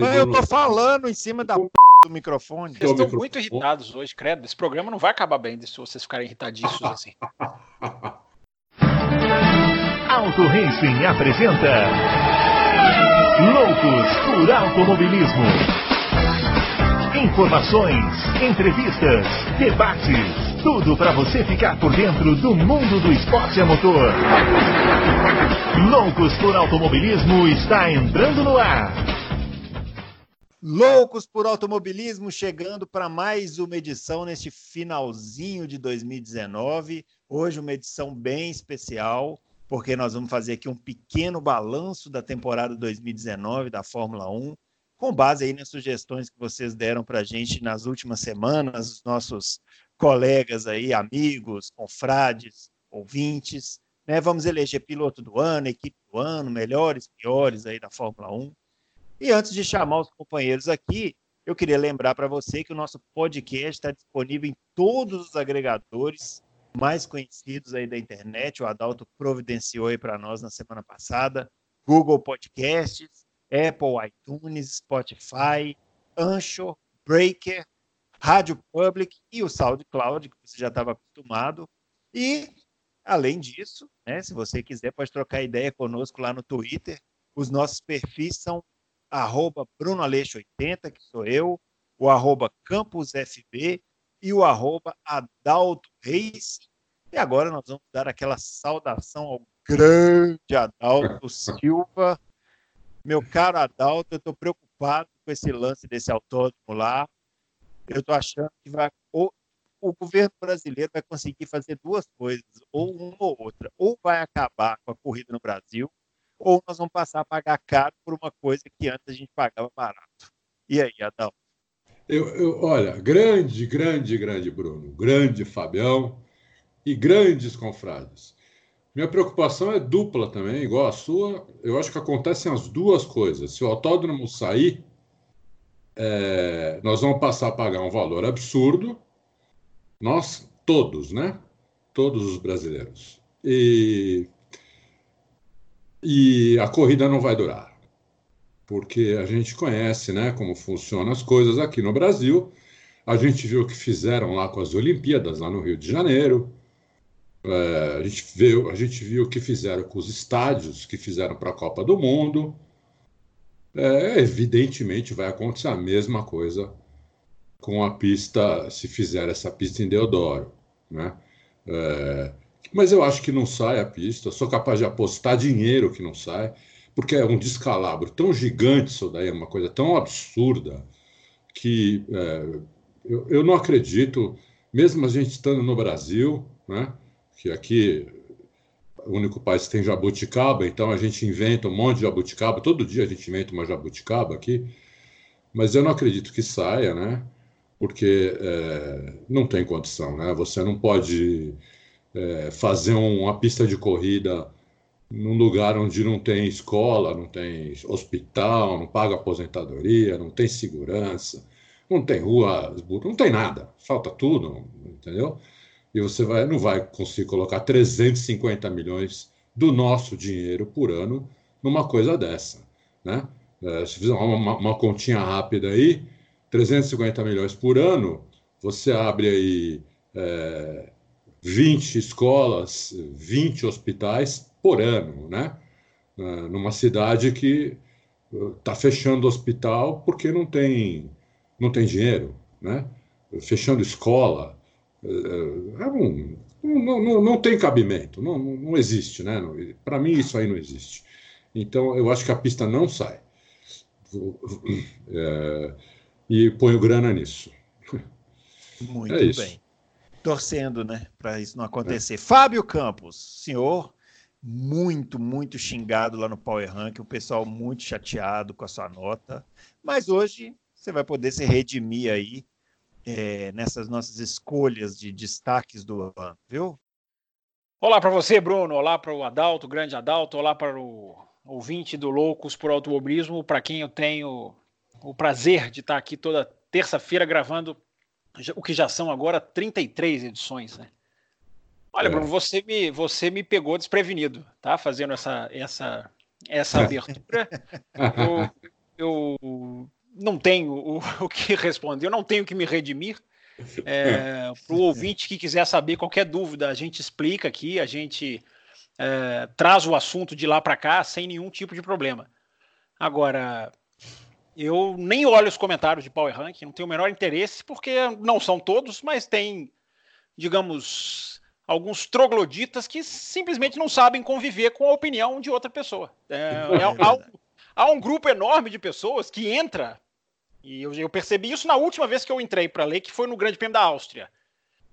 Mas eu tô falando em cima da p... do microfone. Vocês estão muito irritados hoje, credo. Esse programa não vai acabar bem se vocês ficarem irritadíssimos assim. Auto Racing apresenta Loucos por Automobilismo. Informações, entrevistas, debates, tudo para você ficar por dentro do mundo do esporte a motor. Loucos por Automobilismo está entrando no ar. Loucos por Automobilismo chegando para mais uma edição neste finalzinho de 2019. Hoje uma edição bem especial, porque nós vamos fazer aqui um pequeno balanço da temporada 2019 da Fórmula 1, com base aí nas sugestões que vocês deram para a gente nas últimas semanas, os nossos colegas aí, amigos, confrades, ouvintes. Né? Vamos eleger piloto do ano, equipe do ano, melhores, piores aí da Fórmula 1. E antes de chamar os companheiros aqui, eu queria lembrar para você que o nosso podcast está disponível em todos os agregadores mais conhecidos aí da internet. O Adalto providenciou aí para nós na semana passada. Google Podcasts, Apple iTunes, Spotify, Anchor, Breaker, Rádio Public e o SoundCloud, que você já estava acostumado. E, além disso, né, se você quiser, pode trocar ideia conosco lá no Twitter. Os nossos perfis são arroba brunoaleixo80, que sou eu, o arroba campusfb e o arroba Adalto Reis. E agora nós vamos dar aquela saudação ao grande Adalto Silva. Meu caro Adalto, eu estou preocupado com esse lance desse autódromo lá. Eu estou achando que vai, ou, o governo brasileiro vai conseguir fazer duas coisas, ou uma ou outra. Ou vai acabar com a corrida no Brasil, ou nós vamos passar a pagar caro por uma coisa que antes a gente pagava barato. E aí, Adão? Eu, eu, olha, grande, grande, grande Bruno, grande Fabião e grandes confrades. Minha preocupação é dupla também, igual a sua. Eu acho que acontecem as duas coisas. Se o autódromo sair, é, nós vamos passar a pagar um valor absurdo, nós todos, né? Todos os brasileiros. E e a corrida não vai durar, porque a gente conhece né, como funcionam as coisas aqui no Brasil. A gente viu o que fizeram lá com as Olimpíadas, lá no Rio de Janeiro. É, a, gente viu, a gente viu o que fizeram com os estádios que fizeram para a Copa do Mundo. É, evidentemente vai acontecer a mesma coisa com a pista, se fizer essa pista em Deodoro. Né? É, mas eu acho que não sai a pista. Sou capaz de apostar dinheiro que não sai, porque é um descalabro tão gigante isso daí, é uma coisa tão absurda que é, eu, eu não acredito, mesmo a gente estando no Brasil, né, que aqui o único país que tem jabuticaba, então a gente inventa um monte de jabuticaba, todo dia a gente inventa uma jabuticaba aqui, mas eu não acredito que saia, né? Porque é, não tem condição, né? Você não pode é, fazer uma pista de corrida num lugar onde não tem escola, não tem hospital, não paga aposentadoria, não tem segurança, não tem rua, não tem nada, falta tudo, entendeu? E você vai, não vai conseguir colocar 350 milhões do nosso dinheiro por ano numa coisa dessa, né? É, se fizer uma, uma continha rápida aí, 350 milhões por ano, você abre aí é, 20 escolas, 20 hospitais por ano, né? Ah, numa cidade que está ah, fechando hospital porque não tem, não tem dinheiro, né? Fechando escola. Eh, é um, não, não, não tem cabimento, não, não existe, né? Para mim, isso aí não existe. Então, eu acho que a pista não sai. É, e ponho grana nisso. Muito é bem torcendo, né, para isso não acontecer. É. Fábio Campos, senhor, muito, muito xingado lá no Power Rank, o pessoal muito chateado com a sua nota, mas hoje você vai poder se redimir aí é, nessas nossas escolhas de destaques do ano, viu? Olá para você, Bruno. Olá para o Adalto, o grande Adalto. Olá para o ouvinte do Loucos por Automobilismo, para quem eu tenho o prazer de estar aqui toda terça-feira gravando o que já são agora 33 edições, né? Olha, é. Bruno, você me, você me pegou desprevenido, tá? Fazendo essa, essa, essa abertura. eu, eu não tenho o, o que responder, eu não tenho que me redimir. É, Para o ouvinte que quiser saber qualquer dúvida, a gente explica aqui, a gente é, traz o assunto de lá para cá sem nenhum tipo de problema. Agora, eu nem olho os comentários de Power Rank, não tenho o menor interesse, porque não são todos, mas tem, digamos, alguns trogloditas que simplesmente não sabem conviver com a opinião de outra pessoa. É, é, há, um, há, um, grupo enorme de pessoas que entra, e eu, eu percebi isso na última vez que eu entrei para ler, que foi no Grande Prêmio da Áustria,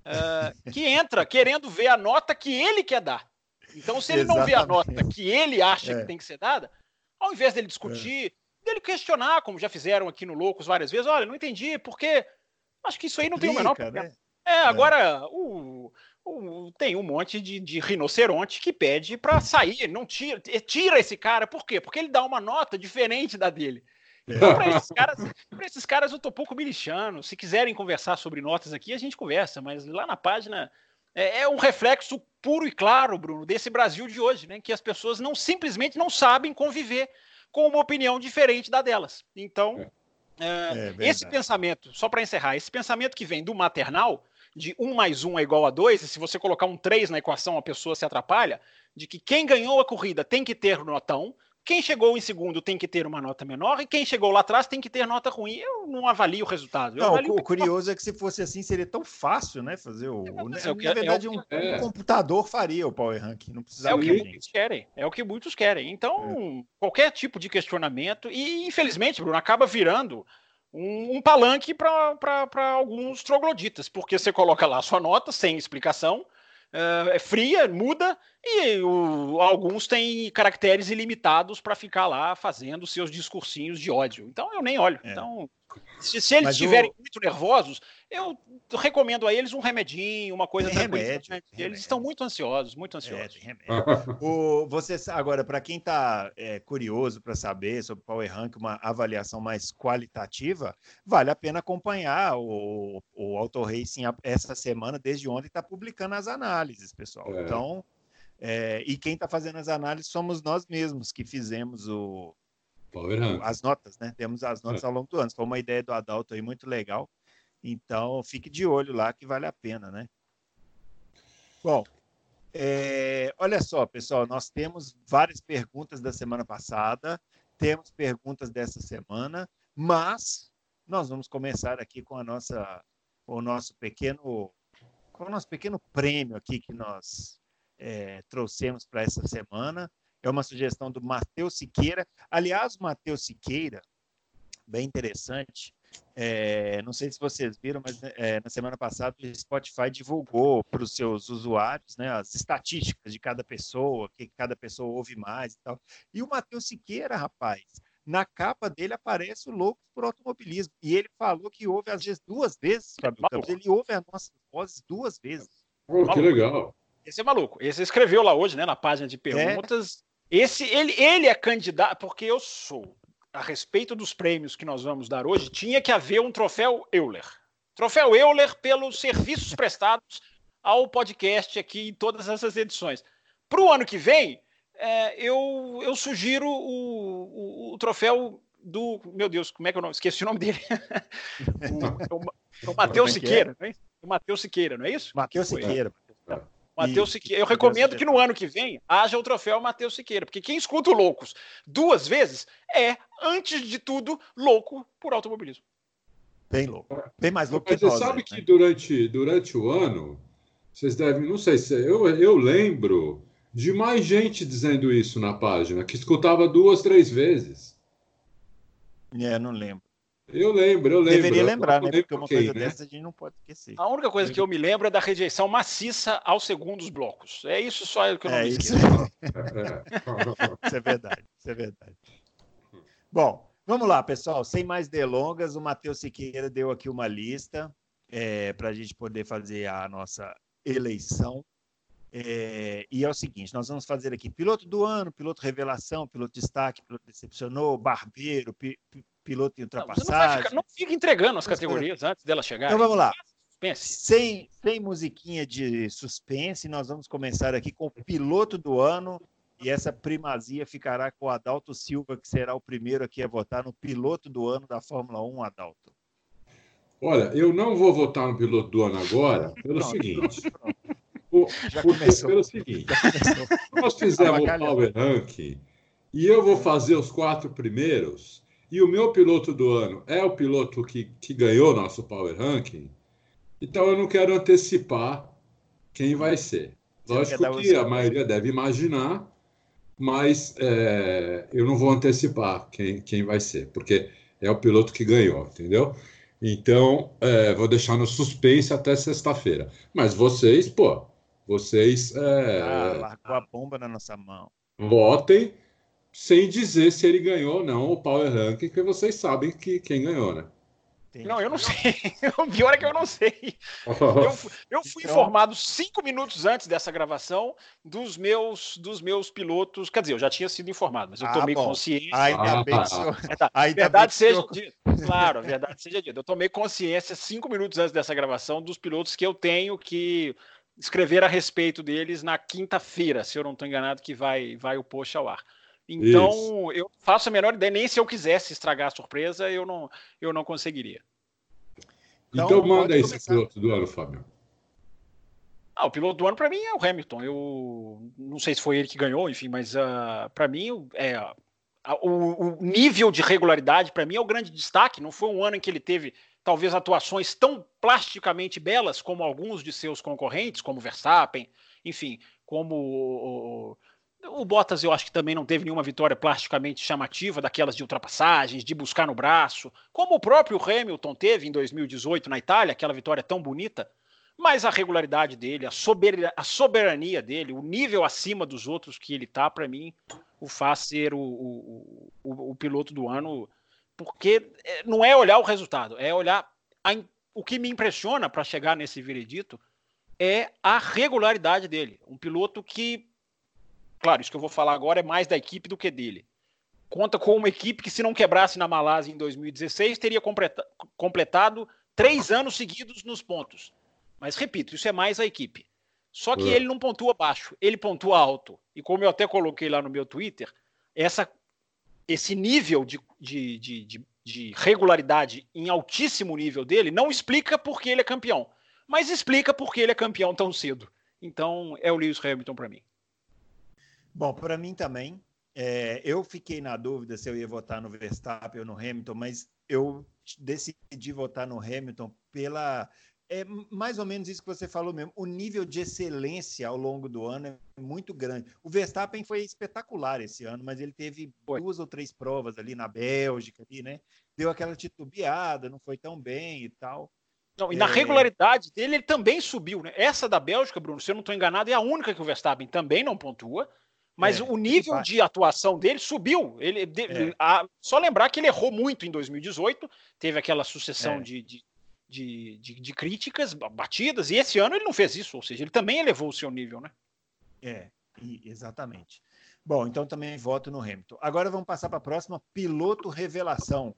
uh, que entra querendo ver a nota que ele quer dar. Então, se ele Exatamente. não vê a nota que ele acha é. que tem que ser dada, ao invés dele discutir, é. Dele questionar, como já fizeram aqui no Loucos várias vezes, olha, não entendi, porque acho que isso aí não tem o menor problema. Né? É, é, agora, o, o, tem um monte de, de rinoceronte que pede para sair, não tira, tira esse cara, por quê? Porque ele dá uma nota diferente da dele. Então, para esses, caras, esses caras, eu tô pouco me lixando. Se quiserem conversar sobre notas aqui, a gente conversa, mas lá na página é, é um reflexo puro e claro, Bruno, desse Brasil de hoje, né? Que as pessoas não simplesmente não sabem conviver com uma opinião diferente da delas. Então, é. É, esse pensamento, só para encerrar, esse pensamento que vem do maternal, de 1 mais 1 é igual a 2, e se você colocar um 3 na equação, a pessoa se atrapalha, de que quem ganhou a corrida tem que ter notão, quem chegou em segundo tem que ter uma nota menor e quem chegou lá atrás tem que ter nota ruim. Eu não avalio o resultado. não, o, o curioso é que se fosse assim seria tão fácil, né? Fazer o. É, o na é verdade, é um, é. um, computador faria o Power Ranking. Não precisava. É o que muitos gente. querem. É o que muitos querem. Então, é. qualquer tipo de questionamento e infelizmente, Bruno, acaba virando um, um palanque para alguns trogloditas, porque você coloca lá a sua nota sem explicação uh, é fria, muda, e o, alguns têm caracteres ilimitados para ficar lá fazendo seus discursinhos de ódio. Então eu nem olho. É. Então, se, se eles estiverem o... muito nervosos, eu recomendo a eles um remedinho, uma coisa tem remédio, Eles remédio. estão muito ansiosos, muito é, ansiosos. É, o, você, agora, para quem está é, curioso para saber sobre o Power Rank, uma avaliação mais qualitativa, vale a pena acompanhar o, o Auto Racing essa semana, desde ontem, está publicando as análises, pessoal. É. Então, é, e quem está fazendo as análises somos nós mesmos que fizemos o, o as notas, né? Temos as notas é. ao longo do ano. Foi uma ideia do Adalto aí muito legal. Então, fique de olho lá que vale a pena, né? Bom, é, olha só, pessoal, nós temos várias perguntas da semana passada, temos perguntas dessa semana, mas nós vamos começar aqui com a nossa, o nosso pequeno, com o nosso pequeno prêmio aqui que nós é, trouxemos para essa semana. É uma sugestão do Matheus Siqueira. Aliás, o Matheus Siqueira, bem interessante, é, não sei se vocês viram, mas é, na semana passada o Spotify divulgou para os seus usuários né, as estatísticas de cada pessoa, que cada pessoa ouve mais e tal. E o Matheus Siqueira, rapaz, na capa dele aparece o louco por automobilismo. E ele falou que ouve às vezes duas vezes, Fábio é Campos. Ele ouve as nossas vozes duas vezes. Oh, que legal. Esse é maluco. Esse escreveu lá hoje, né, na página de é. perguntas. É. Esse, ele, ele é candidato, porque eu sou a respeito dos prêmios que nós vamos dar hoje, tinha que haver um troféu Euler. Troféu Euler pelos serviços prestados ao podcast aqui em todas essas edições. Para o ano que vem, é, eu, eu sugiro o, o, o, troféu do. Meu Deus, como é que eu não esqueci o nome dele? o, o, o Matheus é é? Siqueira, não é? O Matheus Siqueira, não é isso? Matheus Siqueira. Matheus Siqueira. Eu recomendo que no ano que vem haja o troféu Matheus Siqueira, porque quem escuta o Loucos duas vezes é, antes de tudo, louco por automobilismo. Bem louco. Bem mais louco Mas que você sabe né? que durante, durante o ano, vocês devem, não sei se eu, eu lembro de mais gente dizendo isso na página, que escutava duas, três vezes. É, não lembro. Eu lembro, eu lembro. Deveria lembrar, né? Porque uma coisa né? dessa a gente não pode esquecer. A única coisa que eu me lembro é da rejeição maciça aos segundos blocos. É isso só que eu não é me esqueço. isso é verdade, isso é verdade. Bom, vamos lá, pessoal. Sem mais delongas, o Matheus Siqueira deu aqui uma lista é, para a gente poder fazer a nossa eleição. É, e é o seguinte: nós vamos fazer aqui piloto do ano, piloto revelação, piloto destaque, piloto decepcionou, barbeiro, pi, piloto em ultrapassagem. Não, não, fica entregando as categorias antes dela chegar. Então vamos lá. Sem, sem musiquinha de suspense, nós vamos começar aqui com o piloto do ano e essa primazia ficará com o Adalto Silva, que será o primeiro aqui a votar no piloto do ano da Fórmula 1, Adalto. Olha, eu não vou votar no piloto do ano agora pelo pronto, seguinte. Pronto. Já começou. Pelo seguinte, nós fizemos o Power Ranking e eu vou fazer os quatro primeiros e o meu piloto do ano é o piloto que, que ganhou nosso Power Ranking, então eu não quero antecipar quem vai ser. Lógico que a maioria deve imaginar, mas é, eu não vou antecipar quem, quem vai ser, porque é o piloto que ganhou, entendeu? Então, é, vou deixar no suspense até sexta-feira. Mas vocês, pô, vocês. É, ah, largou a bomba na nossa mão. Votem sem dizer se ele ganhou ou não o Power Ranking, que vocês sabem que quem ganhou, né? Não, eu não sei. O pior é que eu não sei. Eu, eu fui então... informado cinco minutos antes dessa gravação dos meus, dos meus pilotos. Quer dizer, eu já tinha sido informado, mas eu ah, tomei bom. consciência. Ainda ah, bem tá. Ainda verdade seja dita. Claro, a verdade seja dita. Eu tomei consciência cinco minutos antes dessa gravação dos pilotos que eu tenho que escrever a respeito deles na quinta-feira, se eu não estou enganado, que vai, vai o post ao ar. Então, Isso. eu faço a menor ideia, nem se eu quisesse estragar a surpresa, eu não, eu não conseguiria. Então, então manda aí esse piloto do ano, Fábio. Ah, o piloto do ano para mim é o Hamilton. Eu não sei se foi ele que ganhou, enfim, mas uh, ah, para mim é uh, o, o, nível de regularidade para mim é o grande destaque. Não foi um ano em que ele teve talvez atuações tão plasticamente belas como alguns de seus concorrentes, como Verstappen, enfim, como o, o Bottas eu acho que também não teve nenhuma vitória plasticamente chamativa, daquelas de ultrapassagens, de buscar no braço, como o próprio Hamilton teve em 2018 na Itália, aquela vitória tão bonita. Mas a regularidade dele, a, soberania, a soberania dele, o nível acima dos outros que ele tá, para mim, o faz ser o, o, o, o, piloto do ano, porque é, não é olhar o resultado, é olhar a, o que me impressiona para chegar nesse veredito é a regularidade dele. Um piloto que Claro, isso que eu vou falar agora é mais da equipe do que dele. Conta com uma equipe que, se não quebrasse na Malásia em 2016, teria completado três anos seguidos nos pontos. Mas, repito, isso é mais a equipe. Só que é. ele não pontua baixo, ele pontua alto. E como eu até coloquei lá no meu Twitter, essa, esse nível de, de, de, de, regularidade em altíssimo nível dele não explica por que ele é campeão, mas explica por que ele é campeão tão cedo. Então, é o Lewis Hamilton para mim. Bom, para mim também. É, eu fiquei na dúvida se eu ia votar no Verstappen ou no Hamilton, mas eu decidi votar no Hamilton pela. É mais ou menos isso que você falou mesmo. O nível de excelência ao longo do ano é muito grande. O Verstappen foi espetacular esse ano, mas ele teve duas ou três provas ali na Bélgica, ali, né? Deu aquela titubeada, não foi tão bem e tal. Não, e na é. regularidade dele, ele também subiu, né? Essa da Bélgica, Bruno, se eu não estou enganado, é a única que o Verstappen também não pontua. Mas é, o nível de atuação dele subiu. Ele, de, é. a, só lembrar que ele errou muito em 2018, teve aquela sucessão é. de, de, de, de, de críticas batidas, e esse ano ele não fez isso, ou seja, ele também elevou o seu nível, né? É, exatamente. Bom, então também voto no Hamilton. Agora vamos passar para a próxima, piloto revelação.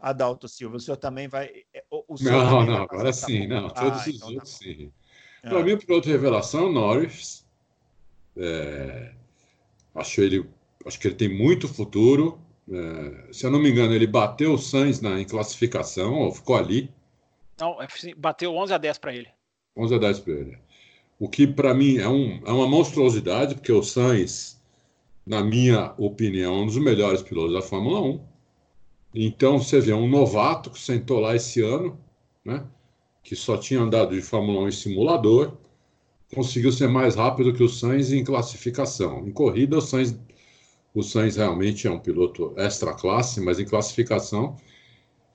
Adalto Silva, o senhor também vai. É, o senhor não, não, agora sim, não. Todos ah, os então tá outros tá sim. Para ah. mim, o piloto revelação, Norris. É, Acho ele, acho que ele tem muito futuro. É, se eu não me engano, ele bateu o Sainz na, em classificação, ou ficou ali. Não, é, bateu 11 a 10 para ele. 11 a 10 para ele. O que para mim é, um, é uma monstruosidade, porque o Sainz, na minha opinião, é um dos melhores pilotos da Fórmula 1. Então você vê um novato que sentou lá esse ano, né? Que só tinha andado de Fórmula 1 em simulador conseguiu ser mais rápido que o Sainz em classificação. Em corrida, o Sainz, o Sainz realmente é um piloto extra classe, mas em classificação.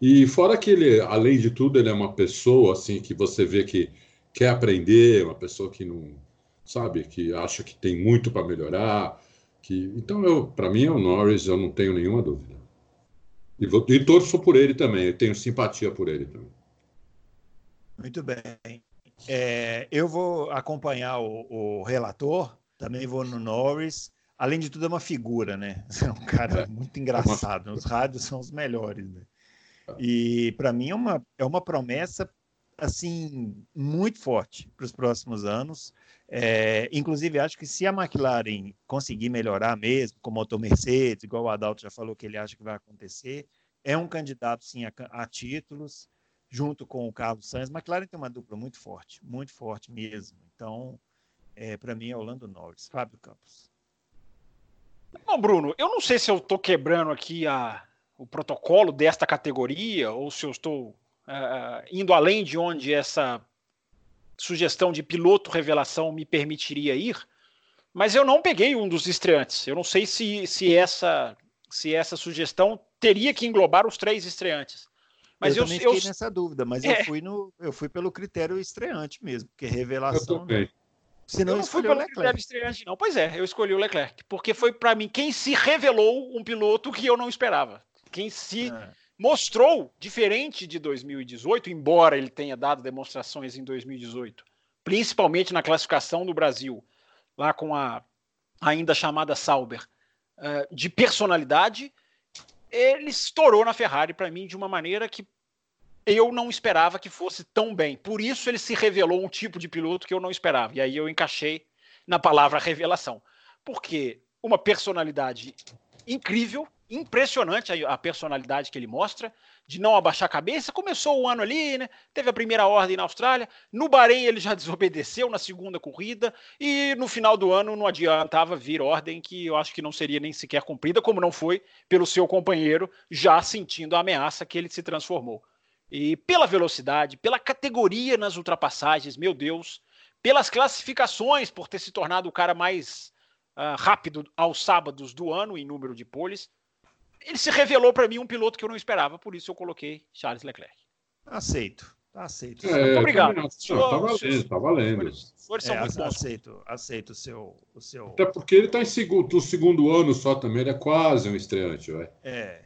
E fora que ele, além de tudo, ele é uma pessoa assim que você vê que quer aprender, uma pessoa que não sabe, que acha que tem muito para melhorar. Que, então, eu, para mim, é o Norris, eu não tenho nenhuma dúvida. E, vou, e torço por ele também, eu tenho simpatia por ele também. Muito bem. É, eu vou acompanhar o, o, relator, também vou no Norris. Além de tudo, é uma figura, né? É um cara é. muito engraçado. Os rádios são os melhores, né? E para mim é uma, é uma promessa assim muito forte para os próximos anos. É, inclusive, acho que se a McLaren conseguir melhorar mesmo, com o motor Mercedes, igual o Adalto já falou que ele acha que vai acontecer, é um candidato sim a, a títulos, junto com o Carlos Sainz. McLaren tem uma dupla muito forte, muito forte mesmo. Então, é, para mim é o Lando Norris. Fábio Campos. Bom, Bruno, eu não sei se eu estou quebrando aqui a, o protocolo desta categoria ou se eu estou uh, indo além de onde essa sugestão de piloto revelação me permitiria ir, mas eu não peguei um dos estreantes. Eu não sei se, se, essa, se essa sugestão teria que englobar os três estreantes. Mas eu, eu também eu, fiquei nessa dúvida, mas é. eu fui no eu fui pelo critério estreante mesmo, porque revelação. Eu. Se não, eu não fui pelo critério estreante, não. Pois é, eu escolhi o Leclerc, porque foi para mim quem se revelou um piloto que eu não esperava. Quem se é. mostrou diferente de 2018, embora ele tenha dado demonstrações em 2018, principalmente na classificação do Brasil, lá com a ainda chamada Sauber, eh, de personalidade, ele estourou na Ferrari para mim de uma maneira que eu não esperava que fosse tão bem. Por isso ele se revelou um tipo de piloto que eu não esperava. E aí eu encaixei na palavra revelação. Porque uma personalidade incrível, impressionante a, personalidade que ele mostra, de não abaixar a cabeça. Começou o ano ali, né? Teve a primeira ordem na Austrália. No Bahrein ele já desobedeceu na segunda corrida. E no final do ano não adiantava vir ordem que eu acho que não seria nem sequer cumprida, como não foi pelo seu companheiro, já sentindo a ameaça que ele se transformou. E pela velocidade, pela categoria nas ultrapassagens, meu Deus, pelas classificações, por ter se tornado o cara mais uh, rápido aos sábados do ano em número de poles, ele se revelou para mim um piloto que eu não esperava, por isso eu coloquei Charles Leclerc. Aceito. Aceito. É, Muito obrigado. Não, tá valendo, tá valendo. É, aceito, aceito o seu, o seu. Até porque ele está em segundo, segundo ano só também, ele é quase um estreante, vai. É.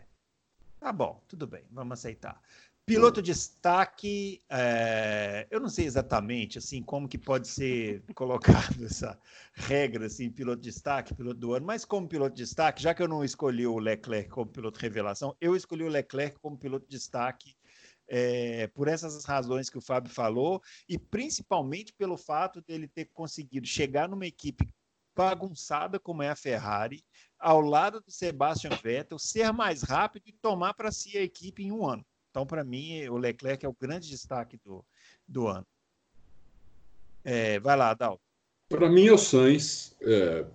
Tá bom, tudo bem, vamos aceitar. Piloto destaque, é, eu não sei exatamente assim como que pode ser colocado essa regra assim, piloto destaque, piloto do ano, mas como piloto destaque, já que eu não escolhi o Leclerc como piloto revelação, eu escolhi o Leclerc como piloto destaque é, por essas razões que o Fábio falou e principalmente pelo fato dele ter conseguido chegar numa equipe bagunçada como é a Ferrari, ao lado do Sebastian Vettel, ser mais rápido e tomar para si a equipe em um ano. Então, para mim, o Leclerc é o grande destaque do, do ano. É, vai lá, Adalto. Para mim, é o Sainz. É,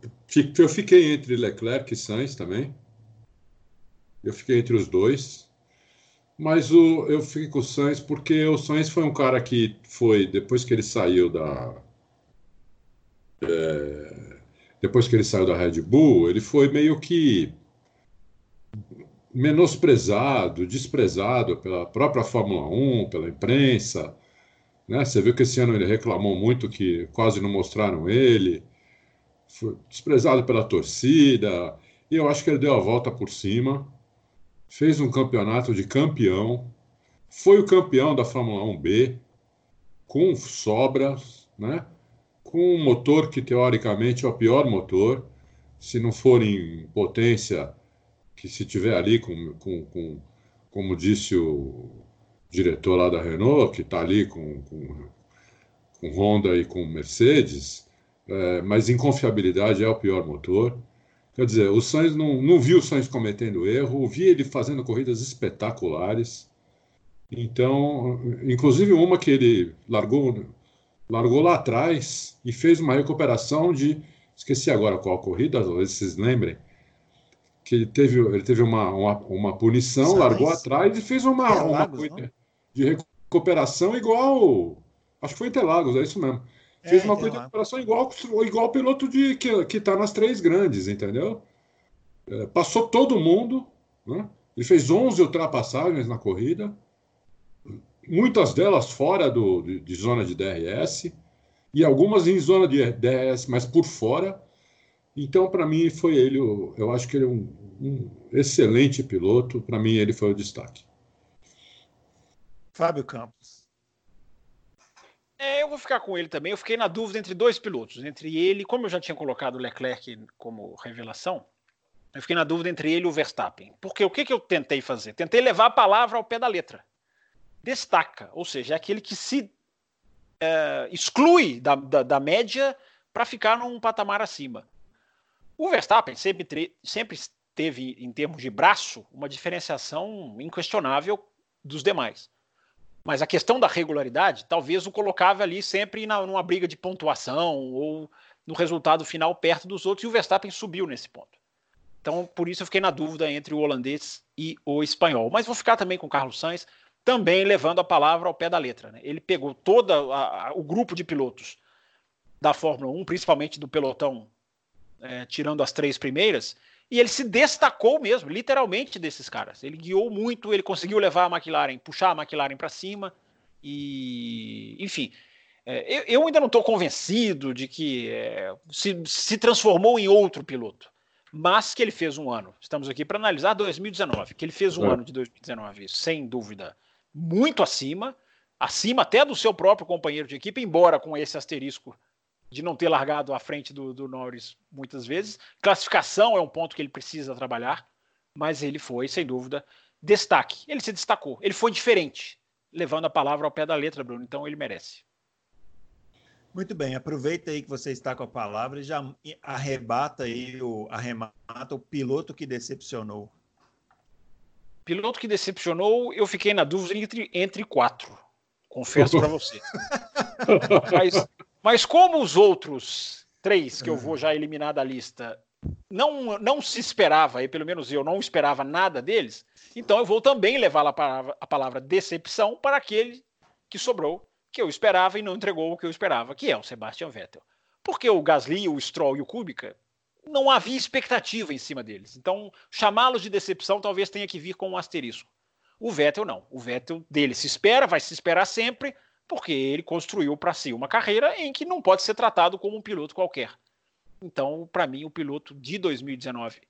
eu fiquei entre Leclerc e Sainz também. Eu fiquei entre os dois. Mas o, eu fiquei com o Sainz porque o Sainz foi um cara que foi, depois que ele saiu da. É, depois que ele saiu da Red Bull, ele foi meio que menosprezado, desprezado pela própria Fórmula 1, pela imprensa. Né? Você viu que esse ano ele reclamou muito que quase não mostraram ele, foi desprezado pela torcida, e eu acho que ele deu a volta por cima, fez um campeonato de campeão, foi o campeão da Fórmula 1B, com sobras, né? com um motor que teoricamente é o pior motor, se não for em potência que se tiver ali com, com, com como disse o diretor lá da Renault, que está ali com, com, com, Honda e com Mercedes, é, mas em confiabilidade é o pior motor. Quer dizer, o Sainz não, não viu o Sainz cometendo erro, vi ele fazendo corridas espetaculares. Então, inclusive uma que ele largou, largou lá atrás e fez uma recuperação de, esqueci agora qual corrida, talvez vocês lembrem, que ele teve, ele teve uma, uma, uma punição, largou atrás e fez uma, uma coisa de recuperação igual. Acho que foi Interlagos, é isso mesmo. É, fez uma coisa de recuperação igual igual o piloto de, que, que tá nas três grandes, entendeu? É, passou todo mundo, né? Ele fez 11 ultrapassagens na corrida, muitas delas fora do, de, de zona de DRS, e algumas em zona de DRS, mas por fora. Então, para mim, foi ele. Eu acho que ele é um, um excelente piloto. Para mim, ele foi o destaque. Fábio Campos. É, eu vou ficar com ele também. Eu fiquei na dúvida entre dois pilotos. Entre ele, como eu já tinha colocado o Leclerc como revelação, eu fiquei na dúvida entre ele e o Verstappen. Porque o que, que eu tentei fazer? Tentei levar a palavra ao pé da letra. Destaca, ou seja, é aquele que se é, exclui da, da, da média para ficar num patamar acima. O Verstappen sempre, sempre teve, em termos de braço, uma diferenciação inquestionável dos demais. Mas a questão da regularidade talvez o colocava ali sempre na, numa briga de pontuação ou no resultado final perto dos outros, e o Verstappen subiu nesse ponto. Então, por isso eu fiquei na dúvida entre o holandês e o espanhol. Mas vou ficar também com o Carlos Sainz, também levando a palavra ao pé da letra. Né? Ele pegou todo o grupo de pilotos da Fórmula 1, principalmente do pelotão, é, tirando as três primeiras, e ele se destacou mesmo, literalmente, desses caras. Ele guiou muito, ele conseguiu levar a McLaren, puxar a McLaren para cima, e, enfim. É, eu, eu, ainda não estou convencido de que é, se, se transformou em outro piloto mas que ele fez um ano. Estamos aqui para analisar 2019, que ele fez um é. ano de 2019, sem dúvida, muito acima, acima até do seu próprio companheiro de equipe, embora com esse asterisco de não ter largado à frente do, do Norris muitas vezes. Classificação é um ponto que ele precisa trabalhar, mas ele foi, sem dúvida, destaque. Ele se destacou, ele foi diferente, levando a palavra ao pé da letra, Bruno, então ele merece. Muito bem, aproveita aí que você está com a palavra e já arrebata aí o arremata o piloto que decepcionou. Piloto que decepcionou, eu fiquei na dúvida entre, entre quatro. Confesso para você. mas, mas como os outros três que eu vou já eliminar da lista não, não se esperava, e pelo menos eu não esperava nada deles, então eu vou também levar a palavra, a palavra decepção para aquele que sobrou, que eu esperava e não entregou o que eu esperava, que é o Sebastian Vettel. Porque o Gasly, o Stroll e o Kubica, não havia expectativa em cima deles. Então, chamá-los de decepção talvez tenha que vir com um asterisco. O Vettel não. O Vettel dele se espera, vai se esperar sempre, porque ele construiu para si uma carreira em que não pode ser tratado como um piloto qualquer. Então, para mim, o piloto de 2019,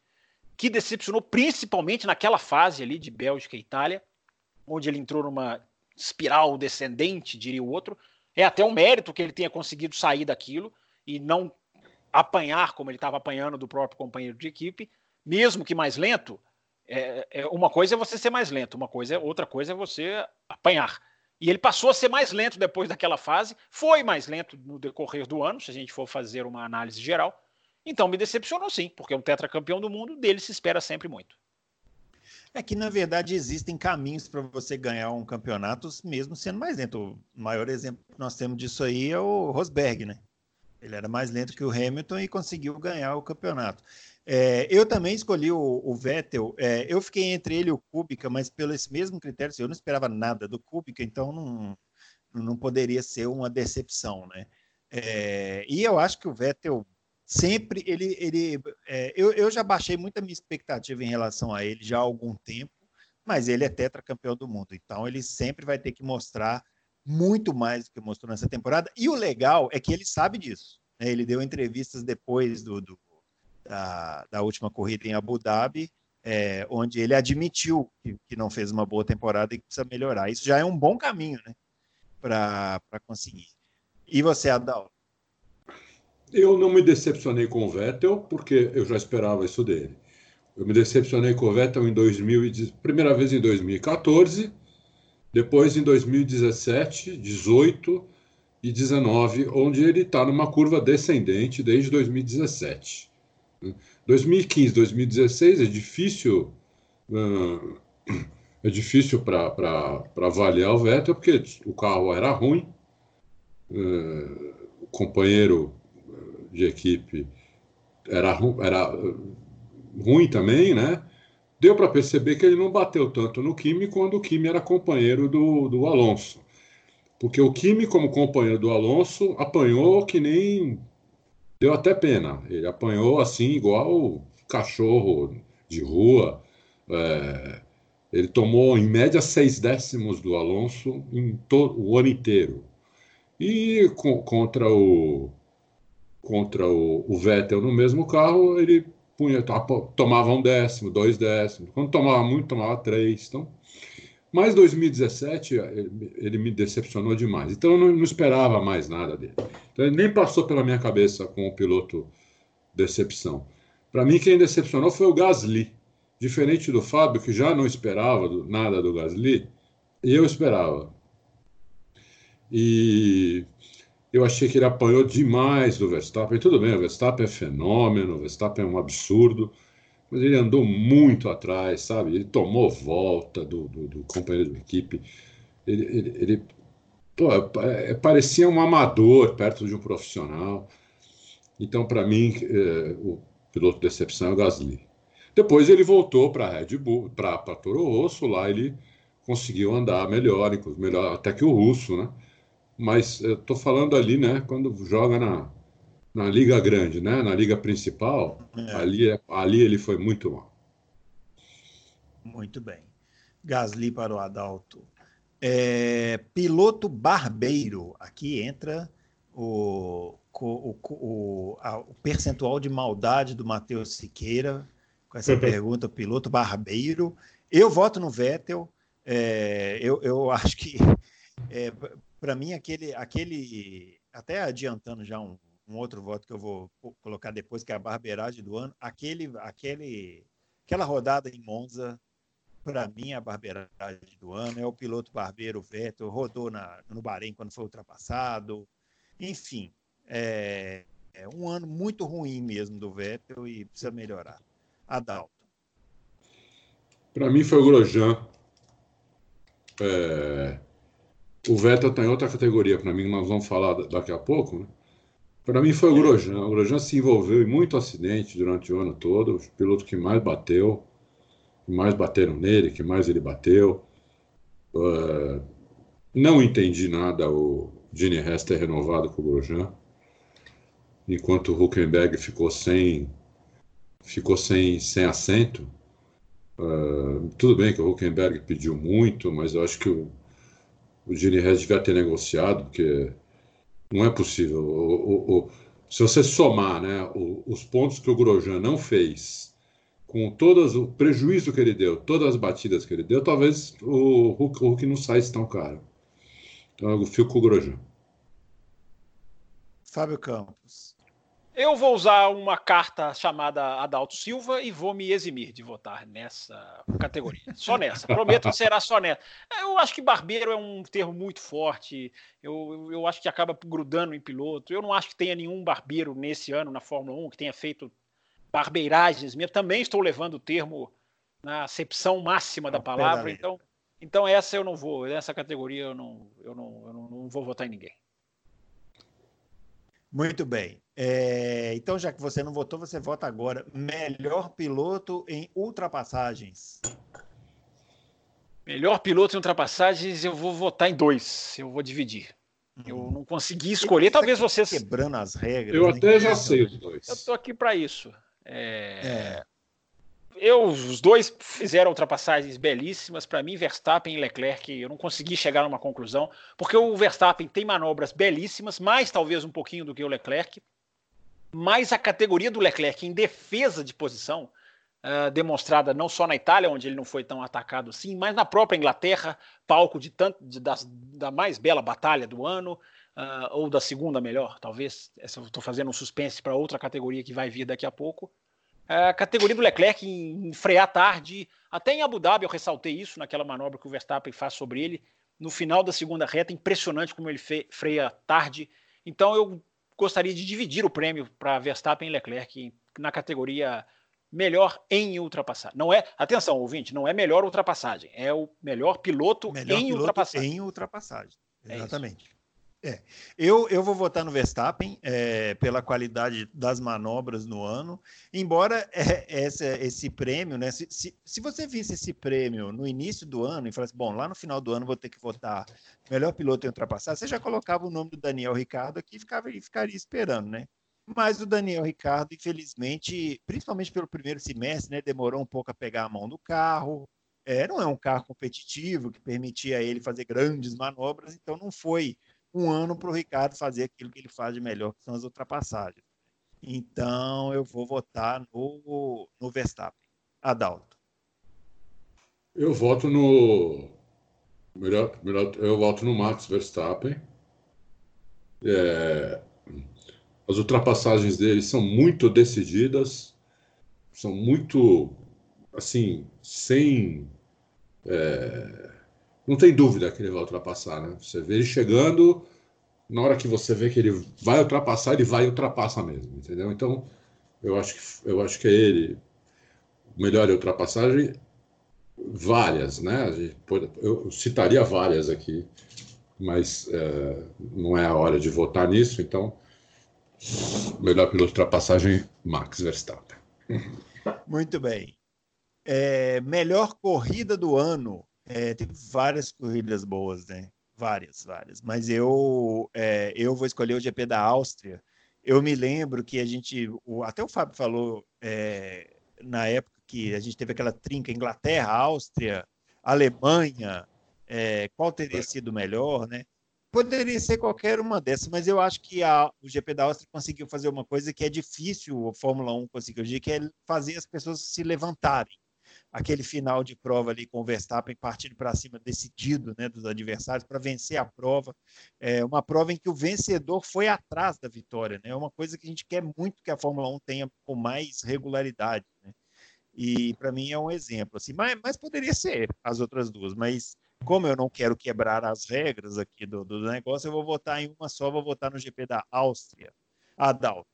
que decepcionou principalmente naquela fase ali de Bélgica e Itália, onde ele entrou numa espiral descendente, diria o outro. É até um mérito que ele tenha conseguido sair daquilo e não apanhar como ele estava apanhando do próprio companheiro de equipe, mesmo que mais lento. É, é, uma coisa é você ser mais lento, uma coisa outra coisa é você apanhar. E ele passou a ser mais lento depois daquela fase, foi mais lento no decorrer do ano, se a gente for fazer uma análise geral. Então me decepcionou sim, porque um tetracampeão do mundo dele se espera sempre muito. É que, na verdade, existem caminhos para você ganhar um campeonato, mesmo sendo mais lento. O maior exemplo que nós temos disso aí é o Rosberg, né? Ele era mais lento que o Hamilton e conseguiu ganhar o campeonato. É, eu também escolhi o, o Vettel. É, eu fiquei entre ele e o Kubica, mas pelo esse mesmo critério, eu não esperava nada do Kubica, então não, não poderia ser uma decepção, né? É, e eu acho que o Vettel sempre ele, ele é, eu, eu já baixei muita minha expectativa em relação a ele já há algum tempo, mas ele é tetracampeão do mundo, então ele sempre vai ter que mostrar muito mais do que mostrou nessa temporada. E o legal é que ele sabe disso. Né? Ele deu entrevistas depois do, do da, da, última corrida em Abu Dhabi, é, onde ele admitiu que, que, não fez uma boa temporada e que precisa melhorar. Isso já é um bom caminho né, para conseguir. E você, Adalto? Eu não me decepcionei com o Vettel, porque eu já esperava isso dele. Eu me decepcionei com o Vettel em 2000, primeira vez em 2014, depois em 2017, 18 e 19, onde ele está numa curva descendente desde 2017. 2015, 2016 é difícil é difícil para avaliar o Vettel porque o carro era ruim, o companheiro de equipe era, era ruim também, né? Deu para perceber que ele não bateu tanto no Kimi quando o Kimi era companheiro do, do Alonso. Porque o Kimi, como companheiro do Alonso, apanhou que nem. Deu até pena. Ele apanhou assim, igual cachorro de rua. É... Ele tomou, em média, seis décimos do Alonso em todo o ano inteiro. E com, contra o, contra o, o Vettel no mesmo carro, ele punha, tomava um décimo, dois décimos. Quando tomava muito, tomava três. Então, mas 2017 ele, me decepcionou demais. Então eu não, não, esperava mais nada dele. Então, ele nem passou pela minha cabeça com o piloto decepção. Para mim, quem decepcionou foi o Gasly. Diferente do Fábio, que já não esperava nada do Gasly, eu esperava. E Eu achei que ele apanhou demais do Verstappen. Tudo bem, o Verstappen é fenômeno, o Verstappen é um absurdo, mas ele andou muito atrás, sabe? Ele tomou volta do, do, do companheiro de equipe. Ele, ele, ele pô, é, parecia um amador perto de um profissional. Então, para mim, é, o piloto de decepção é o Gasly. Depois ele voltou para Red Bull, para Toro Rosso, lá ele conseguiu andar melhor, melhor até que o russo, né? Mas eu estou falando ali, né? Quando joga na, na liga grande, né? Na liga principal, é. ali, ali ele foi muito mal. Muito bem. Gasly para o Adalto. É, piloto barbeiro. Aqui entra o, o, o, a, o percentual de maldade do Matheus Siqueira com essa pergunta, piloto barbeiro. Eu voto no Vettel. É, eu, eu acho que, é, para mim, aquele, aquele. Até adiantando já um, um, outro voto que eu vou colocar depois, que é a barbeiragem do ano, aquele, aquele, aquela rodada em Monza para mim, a barbeiragem do ano é o piloto barbeiro Vettel, rodou na, no Bahrein quando foi ultrapassado. Enfim, é, é, um ano muito ruim mesmo do Vettel e precisa melhorar. Adalto. Para mim foi o Grosjean. É, o Vettel está em outra categoria, para mim, nós vamos falar daqui a pouco. Né? Para mim foi o Grosjean. O Grosjean se envolveu em muito acidente durante o ano todo, o piloto que mais bateu que mais bateram nele, que mais ele bateu. Uh, não entendi nada o Gene Hess ter renovado com o Grosjean, enquanto o Huckenberg ficou sem ficou sem, sem assento. Uh, tudo bem que o Huckenberg pediu muito, mas eu acho que o, o Gene Hess devia ter negociado, porque não é possível. O, o, o, se você somar né, os pontos que o Grosjean não fez com todas o prejuízo que ele deu, todas as batidas que ele deu, talvez o Hulk, o Hulk não saísse tão caro. Então eu fico com o Grosjean. Fábio Campos. Eu vou usar uma carta chamada Adalto Silva e vou me eximir de votar nessa categoria. Só nessa. Prometo que será só nessa. Eu acho que barbeiro é um termo muito forte. Eu, eu acho que acaba grudando em piloto. Eu não acho que tenha nenhum barbeiro nesse ano na Fórmula 1 que tenha feito barbeiragens mesmo, também estou levando o termo na acepção máxima da palavra, então, então essa eu não vou, nessa categoria eu não, eu não, eu não, não vou votar em ninguém. Muito bem. É, então, já que você não votou, você vota agora. Melhor piloto em ultrapassagens. Melhor piloto em ultrapassagens, eu vou votar em dois. Eu vou dividir. Eu uhum. não consegui escolher, talvez vocês. Quebrando as regras. Eu até já sei os dois. Eu estou aqui para isso. É... é. Eu, os dois fizeram ultrapassagens belíssimas. Para mim, Verstappen e Leclerc, eu não consegui chegar numa conclusão, porque o Verstappen tem manobras belíssimas, mais talvez um pouquinho do que o Leclerc. Mas a categoria do Leclerc em defesa de posição, uh, demonstrada não só na Itália, onde ele não foi tão atacado assim, mas na própria Inglaterra, palco de, tanto, de das, da mais bela batalha do ano, uh, ou da segunda melhor, talvez. Estou fazendo um suspense para outra categoria que vai vir daqui a pouco. A categoria do Leclerc em, em, frear tarde, até em Abu Dhabi eu ressaltei isso naquela manobra que o Verstappen faz sobre ele. No final da segunda reta, impressionante como ele freia tarde. Então eu gostaria de dividir o prêmio para Verstappen e Leclerc na categoria melhor em ultrapassagem. Não é, atenção, ouvinte, não é melhor ultrapassagem, é o melhor piloto melhor em piloto ultrapassagem. Em ultrapassagem. É Exatamente. É é, eu, eu vou votar no Verstappen é, pela qualidade das manobras no ano, embora é, esse, esse prêmio, né? Se, se, se, você visse esse prêmio no início do ano e falasse, bom, lá no final do ano vou ter que votar melhor piloto em ultrapassar, você já colocava o nome do Daniel Ricardo aqui e ficava, ficaria esperando, né? Mas o Daniel Ricardo, infelizmente, principalmente pelo primeiro semestre, né, demorou um pouco a pegar a mão do carro. É, não é um carro competitivo que permitia ele fazer grandes manobras, então não foi um ano para o Ricardo fazer aquilo que ele faz de melhor, que são as ultrapassagens. Então, eu vou votar no, no Verstappen. Adalto. Eu voto no. Melhor, melhor, eu voto no Max Verstappen. É, as ultrapassagens dele são muito decididas, são muito, assim, sem. É, não tem dúvida que ele vai ultrapassar, né? Você vê ele chegando, na hora que você vê que ele vai ultrapassar, ele vai e ultrapassa mesmo, entendeu? Então, eu acho que, eu acho que é ele. Melhor é ultrapassagem, várias, né? Eu citaria várias aqui, mas é, não é a hora de votar nisso, então, melhor pela ultrapassagem, Max Verstappen. Muito bem. É, melhor corrida do ano. É, teve várias corridas boas, né? Várias, várias. Mas eu, é, eu vou escolher o GP da Áustria. Eu me lembro que a gente, o, até o Fábio falou é, na época que a gente teve aquela trinca Inglaterra, Áustria, Alemanha, é, qual teria sido melhor, né? Poderia ser qualquer uma dessas, mas eu acho que a, o GP da Áustria conseguiu fazer uma coisa que é difícil o Fórmula 1 conseguir, que é fazer as pessoas se levantarem aquele final de prova ali com o Verstappen partindo para cima decidido né, dos adversários para vencer a prova. É uma prova em que o vencedor foi atrás da vitória. Né? É uma coisa que a gente quer muito que a Fórmula 1 tenha com mais regularidade. Né? E para mim é um exemplo. Assim, mas, mas, poderia ser as outras duas. Mas como eu não quero quebrar as regras aqui do, do negócio, eu vou votar em uma só, vou votar no GP da Áustria. Adalto.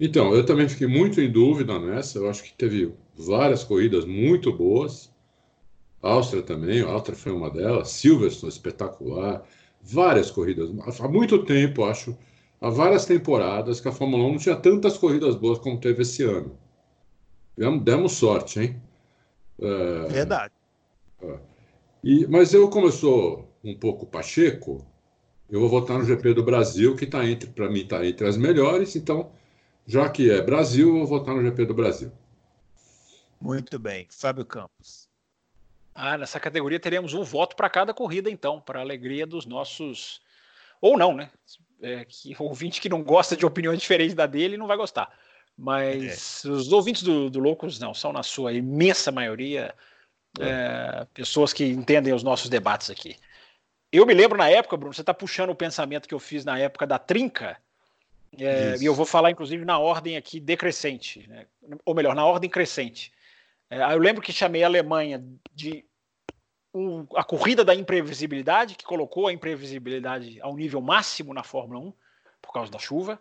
Então, eu também fiquei muito em dúvida nessa. Eu acho que teve várias corridas muito boas. Áustria também, a Áustria foi uma delas. Silverstone, espetacular. Várias corridas. Há muito tempo, acho, há várias temporadas que a Fórmula 1 não tinha tantas corridas boas como teve esse ano. Demos sorte, hein? É... Verdade. É. E, mas eu, como eu sou um pouco pacheco, eu vou votar no GP do Brasil, que está entre, para mim, está entre as melhores. Então, já que é Brasil, eu vou votar no GP do Brasil. Muito bem. Fábio Campos. Ah, nessa categoria teremos um voto para cada corrida, então, para a alegria dos nossos. Ou não, né? É, que ouvinte que não gosta de opiniões diferentes da dele não vai gostar. Mas é. os ouvintes do, do Loucos não, são na sua imensa maioria é. É, pessoas que entendem os nossos debates aqui. Eu me lembro na época, Bruno, você está puxando o pensamento que eu fiz na época da trinca, é, e eu vou falar, inclusive, na ordem aqui decrescente, né? ou melhor, na ordem crescente. É, eu lembro que chamei a Alemanha de um, a corrida da imprevisibilidade, que colocou a imprevisibilidade ao nível máximo na Fórmula 1, por causa da chuva.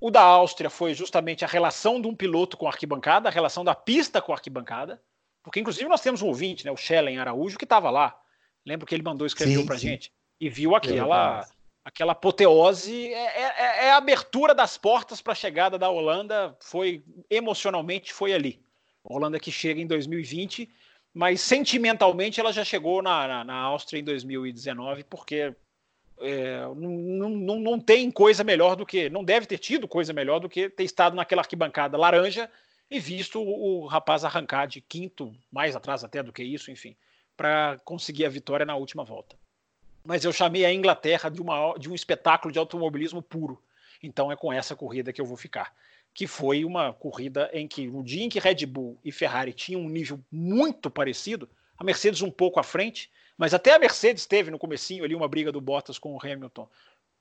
O da Áustria foi justamente a relação de um piloto com a arquibancada, a relação da pista com a arquibancada, porque inclusive nós temos um ouvinte, né, o Schellen Araújo, que estava lá. Lembro que ele mandou escrever para gente e viu aquela. Aquela apoteose, é, é, é, é, a abertura das portas para a chegada da Holanda, foi emocionalmente foi ali. Holanda que chega em 2020, mas sentimentalmente ela já chegou na, na, na Áustria em 2019, porque é, não, não, não tem coisa melhor do que, não deve ter tido coisa melhor do que ter estado naquela arquibancada laranja e visto o, o rapaz arrancar de quinto, mais atrás até do que isso, enfim, para conseguir a vitória na última volta mas eu chamei a Inglaterra de, uma, de um espetáculo de automobilismo puro. Então é com essa corrida que eu vou ficar. Que foi uma corrida em que, no dia em que Red Bull e Ferrari tinham um nível muito parecido, a Mercedes um pouco à frente, mas até a Mercedes teve no comecinho ali uma briga do Bottas com o Hamilton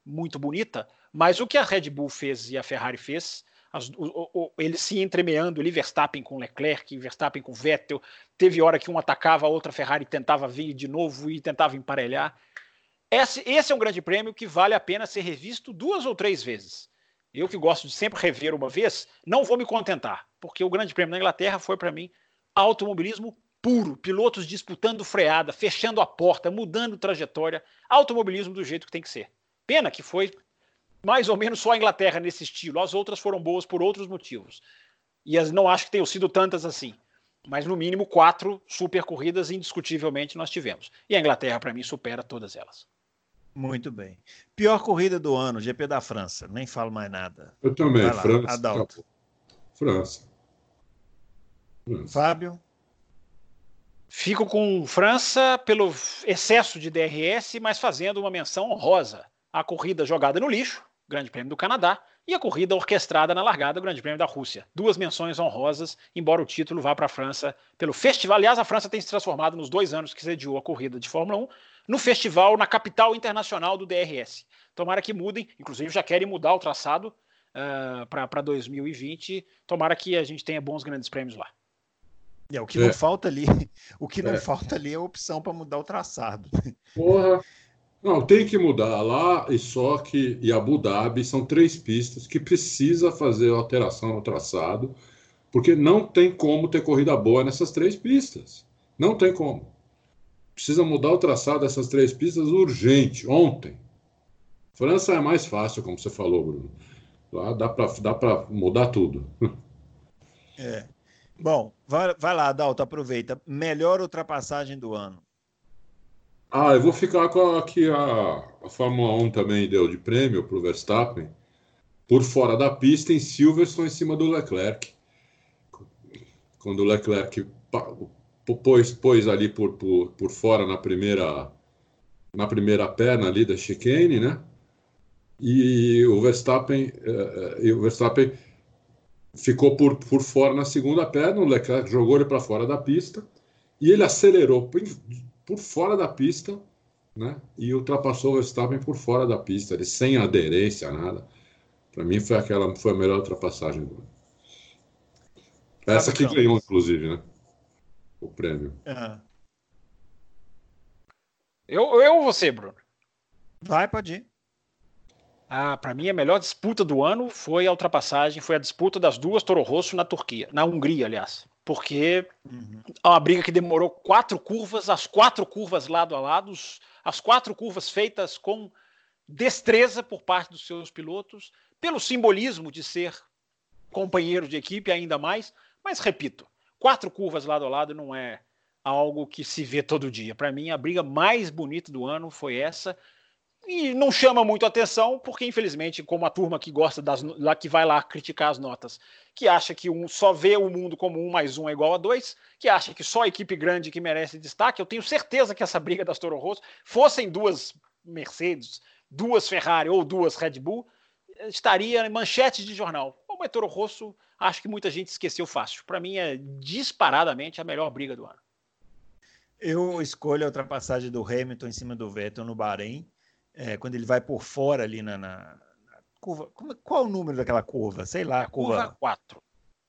muito bonita, mas o que a Red Bull fez e a Ferrari fez, as, o, o, eles se entremeando ali, Verstappen com Leclerc, Verstappen com Vettel, teve hora que um atacava a outra Ferrari tentava vir de novo e tentava emparelhar. Esse, esse é um grande prêmio que vale a pena ser revisto duas ou três vezes. Eu que gosto de sempre rever uma vez, não vou me contentar, porque o Grande Prêmio da Inglaterra foi para mim automobilismo puro, pilotos disputando freada, fechando a porta, mudando trajetória, automobilismo do jeito que tem que ser. Pena que foi mais ou menos só a Inglaterra nesse estilo, as outras foram boas por outros motivos. E as, não acho que tenham sido tantas assim. Mas no mínimo quatro super corridas indiscutivelmente nós tivemos. E a Inglaterra, para mim, supera todas elas. Muito bem. Pior corrida do ano, GP da França. Nem falo mais nada. Eu também, lá, França. Adalto. França. França. Fábio? Fico com França pelo excesso de DRS, mas fazendo uma menção honrosa. A corrida jogada no lixo, Grande Prêmio do Canadá, e a corrida orquestrada na largada, o Grande Prêmio da Rússia. Duas menções honrosas, embora o título vá para a França pelo festival. Aliás, a França tem se transformado nos dois anos que sediou a corrida de Fórmula 1 no festival, na capital internacional do DRS. Tomara que mudem, inclusive já querem mudar o traçado uh, para 2020. Tomara que a gente tenha bons grandes prêmios lá. É, o que é. não falta ali, o que não é. falta ali é a opção para mudar o traçado. Porra. Não, tem que mudar lá e só que e Abu Dhabi são três pistas que precisa fazer alteração no traçado, porque não tem como ter corrida boa nessas três pistas. Não tem como. Precisa mudar o traçado dessas três pistas urgente, ontem. França é mais fácil, como você falou, Bruno. Lá dá para dá mudar tudo. É. Bom, vai, vai lá, Dalton, aproveita. Melhor ultrapassagem do ano. Ah, eu vou ficar com a, que a, a Fórmula 1 também deu de prêmio para o Verstappen, por fora da pista, em Silverstone, em cima do Leclerc. Quando o Leclerc pôs, pôs ali por, por, por fora na primeira, na primeira perna ali da chicane, né? E o Verstappen, uh, e o Verstappen ficou por, por fora na segunda perna, o Leclerc jogou ele para fora da pista e ele acelerou por, por fora da pista, né? E ultrapassou o Verstappen por fora da pista, ele sem aderência, nada. Para mim foi aquela foi a melhor ultrapassagem do Essa que ganhou, inclusive, né? O prêmio. Uhum. Eu, eu ou você, Bruno? Vai, pode ir. Ah, para mim a melhor disputa do ano foi a ultrapassagem, foi a disputa das duas Toro Rosso na Turquia, na Hungria, aliás. Porque uhum. é uma briga que demorou quatro curvas, as quatro curvas lado a lado, as quatro curvas feitas com destreza por parte dos seus pilotos, pelo simbolismo de ser companheiro de equipe ainda mais. Mas repito, quatro curvas lado a lado não é algo que se vê todo dia. Para mim, a briga mais bonita do ano foi essa e não chama muito atenção, porque infelizmente, como a turma que gosta das lá que vai lá criticar as notas, que acha que um só vê o mundo como um mais um é igual a dois, que acha que só equipe grande que merece destaque, eu tenho certeza que essa briga das Toro Rosso fossem duas Mercedes, duas Ferrari ou duas Red Bull, estaria em manchetes de jornal. O Toro Rosso, acho que muita gente esqueceu fácil. Para mim é disparadamente a melhor briga do ano. Eu escolho a ultrapassagem do Hamilton em cima do Vettel no Bahrein é, quando ele vai por fora ali na, na, na curva. Como, qual o número daquela curva? Sei lá, curva 4.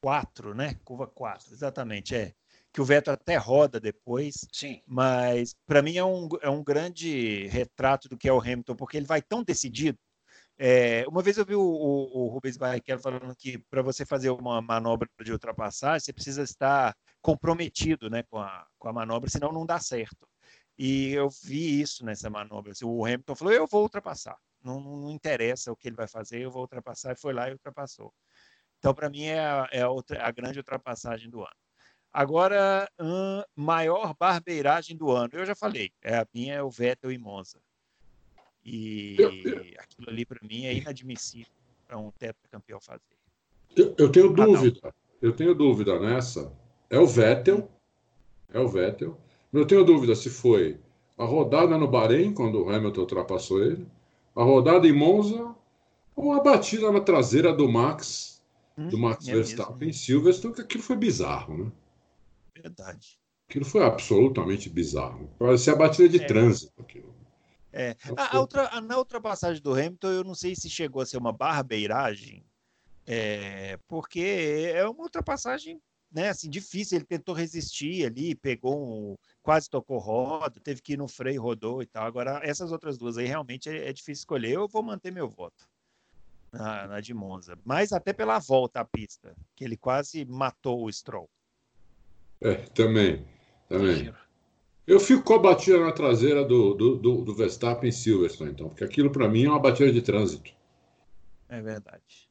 4, né? Curva 4, exatamente, é. Que o Vettel até roda depois. Sim. Mas para mim é um, é um grande retrato do que é o Hamilton, porque ele vai tão decidido. É, uma vez eu vi o, o, o Rubens Barrichello falando que para você fazer uma manobra de ultrapassagem, você precisa estar comprometido né, com, a, com a manobra, senão não dá certo. E eu vi isso nessa manobra. Assim, o Hamilton falou: eu vou ultrapassar. Não, não, interessa o que ele vai fazer, eu vou ultrapassar. E foi lá e ultrapassou. Então, para mim, é, a, é a, outra, a, grande ultrapassagem do ano. Agora, hum, maior barbeiragem do ano. Eu já falei, é, a minha é o Vettel e Monza. E aquilo ali, para mim, é inadmissível para um tetracampeão fazer. Eu, eu tenho dúvida. Eu tenho dúvida nessa. É o Vettel. É o Vettel. Eu tenho dúvida se foi a rodada no Bahrein, quando o Hamilton ultrapassou ele, a rodada em Monza ou a batida na traseira do Max, hum, do Max é Verstappen em Silverstone, que aquilo foi bizarro, né? Verdade. Aquilo foi absolutamente bizarro. Parecia a batida de é. trânsito. Aquilo. É. A, a outra, na ultrapassagem do Hamilton, eu não sei se chegou a ser uma barbeiragem, é, porque é uma ultrapassagem né, assim, difícil. Ele tentou resistir ali, pegou um, quase tocou roda, teve que ir no freio, rodou e tal. Agora, essas outras duas aí realmente é, é difícil escolher. Eu vou manter meu voto na, na, de Monza, mas até pela volta à pista, que ele quase matou o Stroll. É, também, também. Eu fico com a batida na traseira do, do, do, do Verstappen em Silverstone, então, porque aquilo para mim é uma batida de trânsito. É verdade.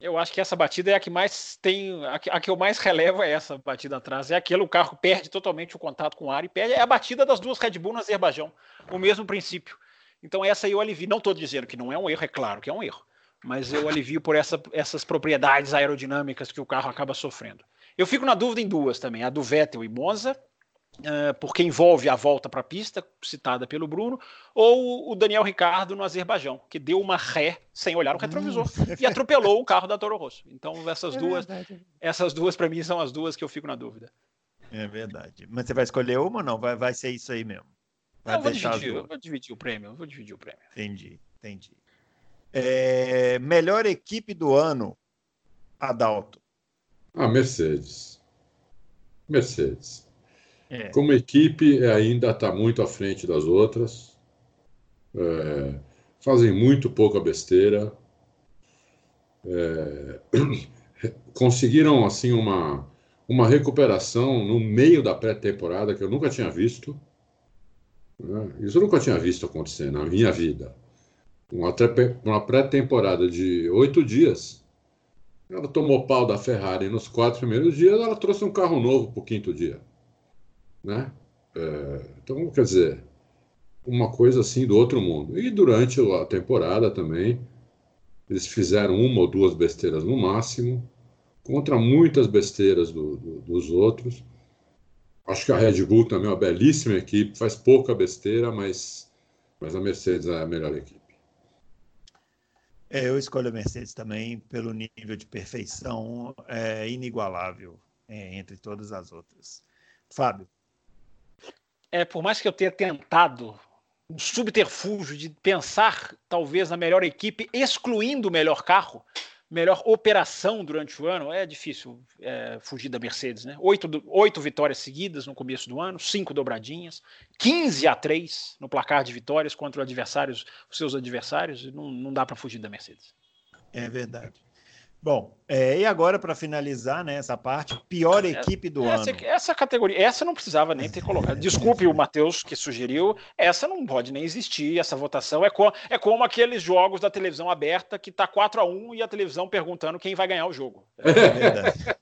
Eu acho que essa batida é a que mais tem. A que, a que eu mais relevo é essa batida atrás. É aquele o carro perde totalmente o contato com o ar e perde. É a batida das duas Red Bull no Azerbaijão. O mesmo princípio. Então, essa aí eu alivio. Não estou dizendo que não é um erro, é claro que é um erro. Mas eu alivio por essa, essas propriedades aerodinâmicas que o carro acaba sofrendo. Eu fico na dúvida em duas também: a do Vettel e Monza porque envolve a volta para a pista, citada pelo Bruno, ou o Daniel Ricardo no Azerbaijão, que deu uma ré sem olhar o retrovisor hum. e atropelou o carro da Toro Rosso. Então essas é duas, verdade. essas duas para mim são as duas que eu fico na dúvida. É verdade. Mas você vai escolher uma ou não? Vai, vai ser isso aí mesmo? Vai não, vou dividir, eu vou dividir o prêmio. Vou dividir o prêmio. Entendi, entendi. É, melhor equipe do ano, Adalto. Ah, Mercedes. Mercedes. É. Como equipe, é, ainda está muito à frente das outras. é, fazem muito pouca besteira, é, conseguiram assim uma, uma recuperação no meio da pré-temporada que eu nunca tinha visto. Né? Isso eu nunca tinha visto acontecer na minha vida. Uma pré-temporada de oito dias. Ela tomou pau da Ferrari nos quatro primeiros dias, ela trouxe um carro novo para o quinto dia. Né? É, então, quer dizer, uma coisa assim do outro mundo. E durante a temporada também, eles fizeram uma ou duas besteiras no máximo, contra muitas besteiras do, do, dos outros. Acho que a Red Bull também é uma belíssima equipe, faz pouca besteira, mas, mas a Mercedes é a melhor equipe. É, eu escolho a Mercedes também pelo nível de perfeição é, inigualável é, entre todas as outras. Fábio. É, por mais que eu tenha tentado um subterfúgio de pensar talvez na melhor equipe, excluindo o melhor carro, melhor operação durante o ano, é difícil é, fugir da Mercedes, né? Oito, oito vitórias seguidas no começo do ano, cinco dobradinhas, 15 a 3 no placar de vitórias contra adversários, os seus adversários, não, não dá para fugir da Mercedes. É verdade. Bom, é, e agora para finalizar né, essa parte, pior é, equipe do essa, ano. Essa categoria, essa não precisava nem ter colocado. Desculpe o Matheus que sugeriu, essa não pode nem existir, essa votação é, co é como aqueles jogos da televisão aberta que tá 4 a 1 e a televisão perguntando quem vai ganhar o jogo. É verdade.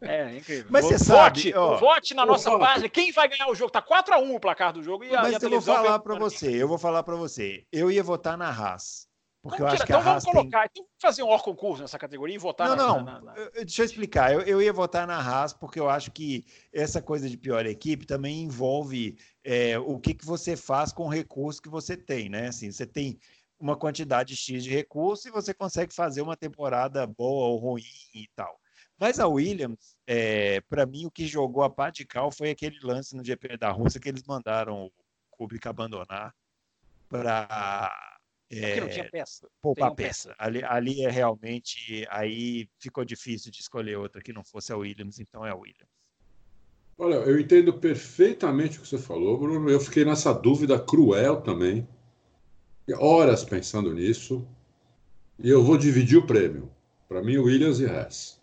É, incrível. Mas você vote, sabe, ó, vote na nossa ó, página. Quem vai ganhar o jogo? Tá 4 a 1 o placar do jogo e a, Mas e a eu vou falar para você, eu vou falar para você. Eu ia votar na Haas. Porque eu acho que então a vamos colocar, tem... então fazer um órgão concurso nessa categoria e votar não, na, não, na, na... Deixa eu explicar. Eu, eu, ia votar na Haas porque eu acho que essa coisa de pior equipe também envolve é, o que, que você faz com o recurso que você tem, né? Assim, você tem uma quantidade X de recursos e você consegue fazer uma temporada boa ou ruim e tal. Mas a Williams, é, para mim, o que jogou a pá de cal foi aquele lance no GP da Rússia que eles mandaram o Kubica abandonar para é, porque não tinha peça. Poupar peça. peça. Ali, ali é realmente. Aí ficou difícil de escolher outra que não fosse a Williams, então é a Williams. Olha, eu entendo perfeitamente o que você falou, Bruno. Eu fiquei nessa dúvida cruel também. Horas pensando nisso. E eu vou dividir o prêmio. Para mim, Williams e Hess.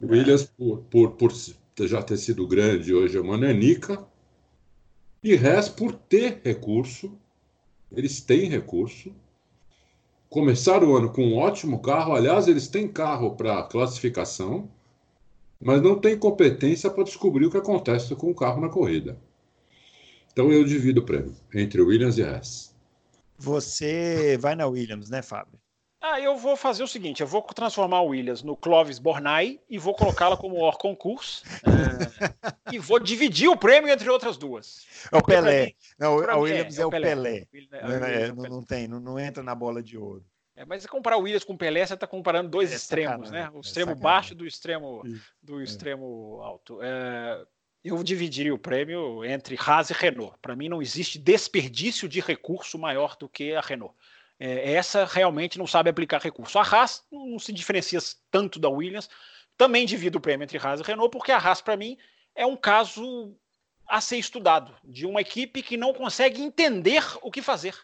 É. Williams, por, por, por já ter sido grande, hoje é uma nanica. E Hess por ter recurso eles têm recurso. Começaram o ano com um ótimo carro. Aliás, eles têm carro para classificação, mas não têm competência para descobrir o que acontece com o carro na corrida. Então eu divido o prêmio entre Williams e Haas. Você vai na Williams, né, Fábio? Ah, eu vou fazer o seguinte: eu vou transformar o Williams no Clovis Bornai e vou colocá-la como or concurso é, e vou dividir o prêmio entre outras duas. É o Pelé. Mim, não, o Williams é, é, o Pelé. Pelé. É, é, não, não, tem, não, não, entra na bola de ouro. É, mas comparar o Williams com o Pelé, você está comparando dois extremos, né? O extremo baixo do extremo do extremo alto. eu dividiria o prêmio entre Haas e Renault. Para mim, não existe desperdício de recurso maior do que a Renault. É, essa realmente não sabe aplicar recurso. A Haas não se diferencia tanto da Williams. Também divido o prêmio entre Haas e Renault, porque a Haas, para mim, é um caso a ser estudado de uma equipe que não consegue entender o que fazer.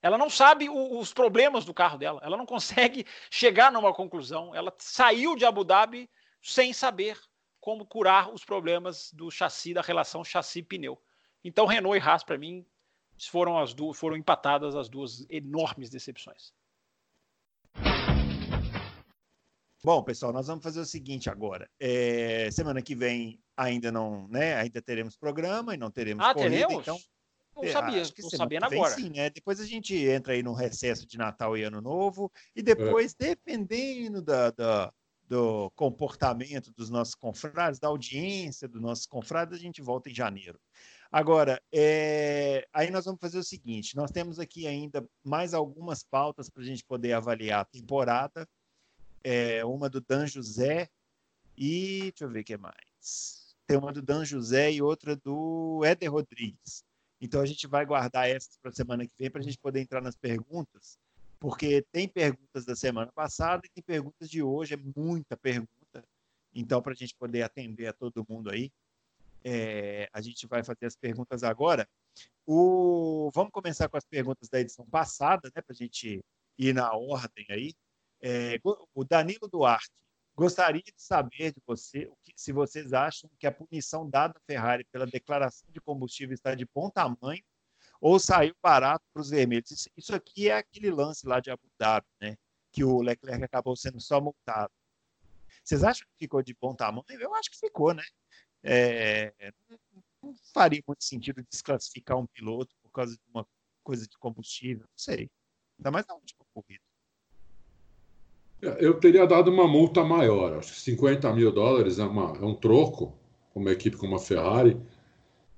Ela não sabe o, os problemas do carro dela, ela não consegue chegar numa conclusão. Ela saiu de Abu Dhabi sem saber como curar os problemas do chassi, da relação chassi-pneu. Então, Renault e Haas, para mim, foram as duas, foram empatadas as duas enormes decepções. Bom, pessoal, nós vamos fazer o seguinte agora. É, semana que vem ainda não, né? Ainda teremos programa e não teremos ah, corrida, teremos? então. Não é, sabia, não sabia agora. Sim, né? Depois a gente entra aí no recesso de Natal e Ano Novo e depois, é. dependendo da, da, do comportamento dos nossos confrades, da audiência dos nossos confrades, a gente volta em janeiro. Agora, é... aí nós vamos fazer o seguinte: nós temos aqui ainda mais algumas pautas para a gente poder avaliar a temporada. É, uma do Dan José e deixa eu ver o que mais. Tem uma do Dan José e outra do Éder Rodrigues. Então a gente vai guardar essas para a semana que vem para a gente poder entrar nas perguntas, porque tem perguntas da semana passada e tem perguntas de hoje, é muita pergunta. Então, para a gente poder atender a todo mundo aí, é, a gente vai fazer as perguntas agora. O... Vamos começar com as perguntas da edição passada, né, para a gente ir na ordem aí. É, o Danilo Duarte gostaria de saber de você que, se vocês acham que a punição dada à Ferrari pela declaração de combustível está de bom tamanho ou saiu barato para os vermelhos. Isso, isso, aqui é aquele lance lá de Abu Dhabi, né? Que o Leclerc acabou sendo só multado. Vocês acham que ficou de bom tamanho? Eu acho que ficou, né? É, não faria muito sentido desclassificar um piloto por causa de uma coisa de combustível, não sei. Ainda mais na última corrida. Eu teria dado uma multa maior. Acho que 50 mil dólares é, uma, é um troco, uma equipe como a Ferrari.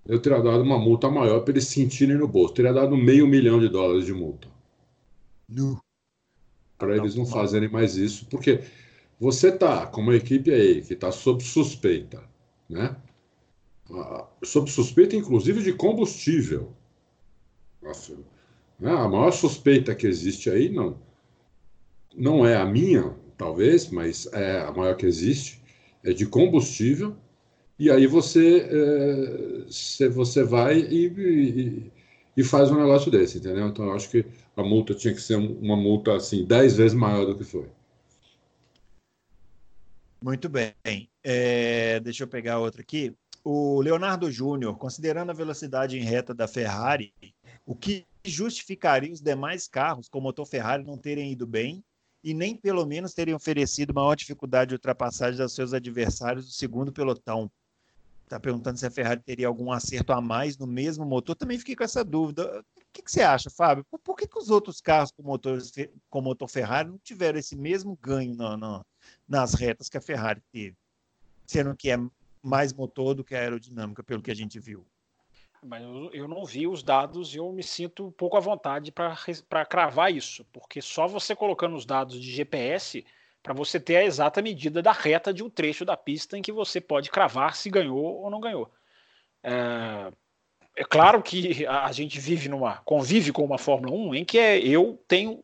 Eu teria dado uma multa maior para eles sentirem no bolso. Teria dado meio milhão de dólares de multa. Para eles não fazerem mais isso. Porque você tá com uma equipe aí que está sob suspeita, né? sob suspeita, inclusive, de combustível. Né? A maior suspeita que existe aí não, não é a minha, talvez, mas é a maior que existe, é de combustível. E aí você, é, você vai e, e, e, faz um negócio desse, entendeu? Então eu acho que a multa tinha que ser uma multa assim, dez vezes maior do que foi. Muito bem. É, deixa eu pegar outra aqui. O Leonardo Júnior, considerando a velocidade em reta da Ferrari, o que justificaria os demais carros com motor Ferrari não terem ido bem e nem pelo menos terem oferecido maior dificuldade de ultrapassagem aos seus adversários do segundo pelotão? Está perguntando se a Ferrari teria algum acerto a mais no mesmo motor. Também fiquei com essa dúvida. O que, que você acha, Fábio? Por, que, que, os outros carros com, motores, com motor Ferrari não tiveram esse mesmo ganho nas retas que a Ferrari teve? Sendo que é mais motor do que a aerodinâmica, pelo que a gente viu. Mas eu, eu não vi os dados e eu me sinto um pouco à vontade para cravar isso, porque só você colocando os dados de GPS para você ter a exata medida da reta de um trecho da pista em que você pode cravar se ganhou ou não ganhou. É, é claro que a gente vive numa convive com uma Fórmula 1 em que é, eu tenho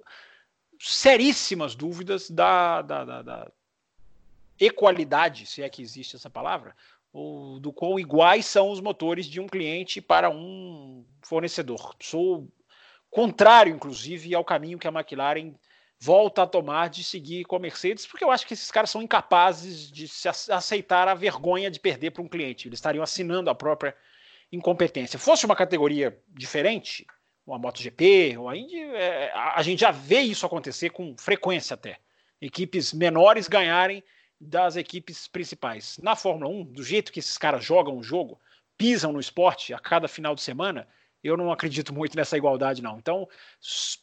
seríssimas dúvidas da, da, da, da equalidade, se é que existe essa palavra, ou do quão iguais são os motores de um cliente para um fornecedor. Sou contrário, inclusive, ao caminho que a McLaren volta a tomar de seguir com a Mercedes, porque eu acho que esses caras são incapazes de aceitar a vergonha de perder para um cliente. Eles estariam assinando a própria incompetência. Fosse uma categoria diferente, uma MotoGP, ou a Indy, é, a gente já vê isso acontecer com frequência até. Equipes menores ganharem das equipes principais. Na Fórmula 1, do jeito que esses caras jogam o jogo, pisam no esporte a cada final de semana, eu não acredito muito nessa igualdade, não. Então,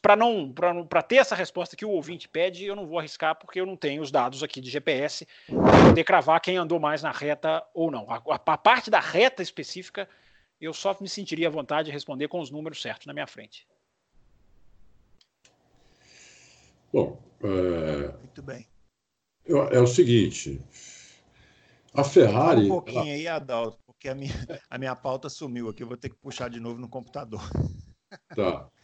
para não para ter essa resposta que o ouvinte pede, eu não vou arriscar, porque eu não tenho os dados aqui de GPS para poder cravar quem andou mais na reta ou não. A, a, a, parte da reta específica, eu só me sentiria à vontade de responder com os números certos na minha frente. Bom, é... muito bem. É o seguinte, a Ferrari. um pouquinho ela... aí, Adalto, porque a minha, a minha pauta sumiu aqui, eu vou ter que puxar de novo no computador. Tá.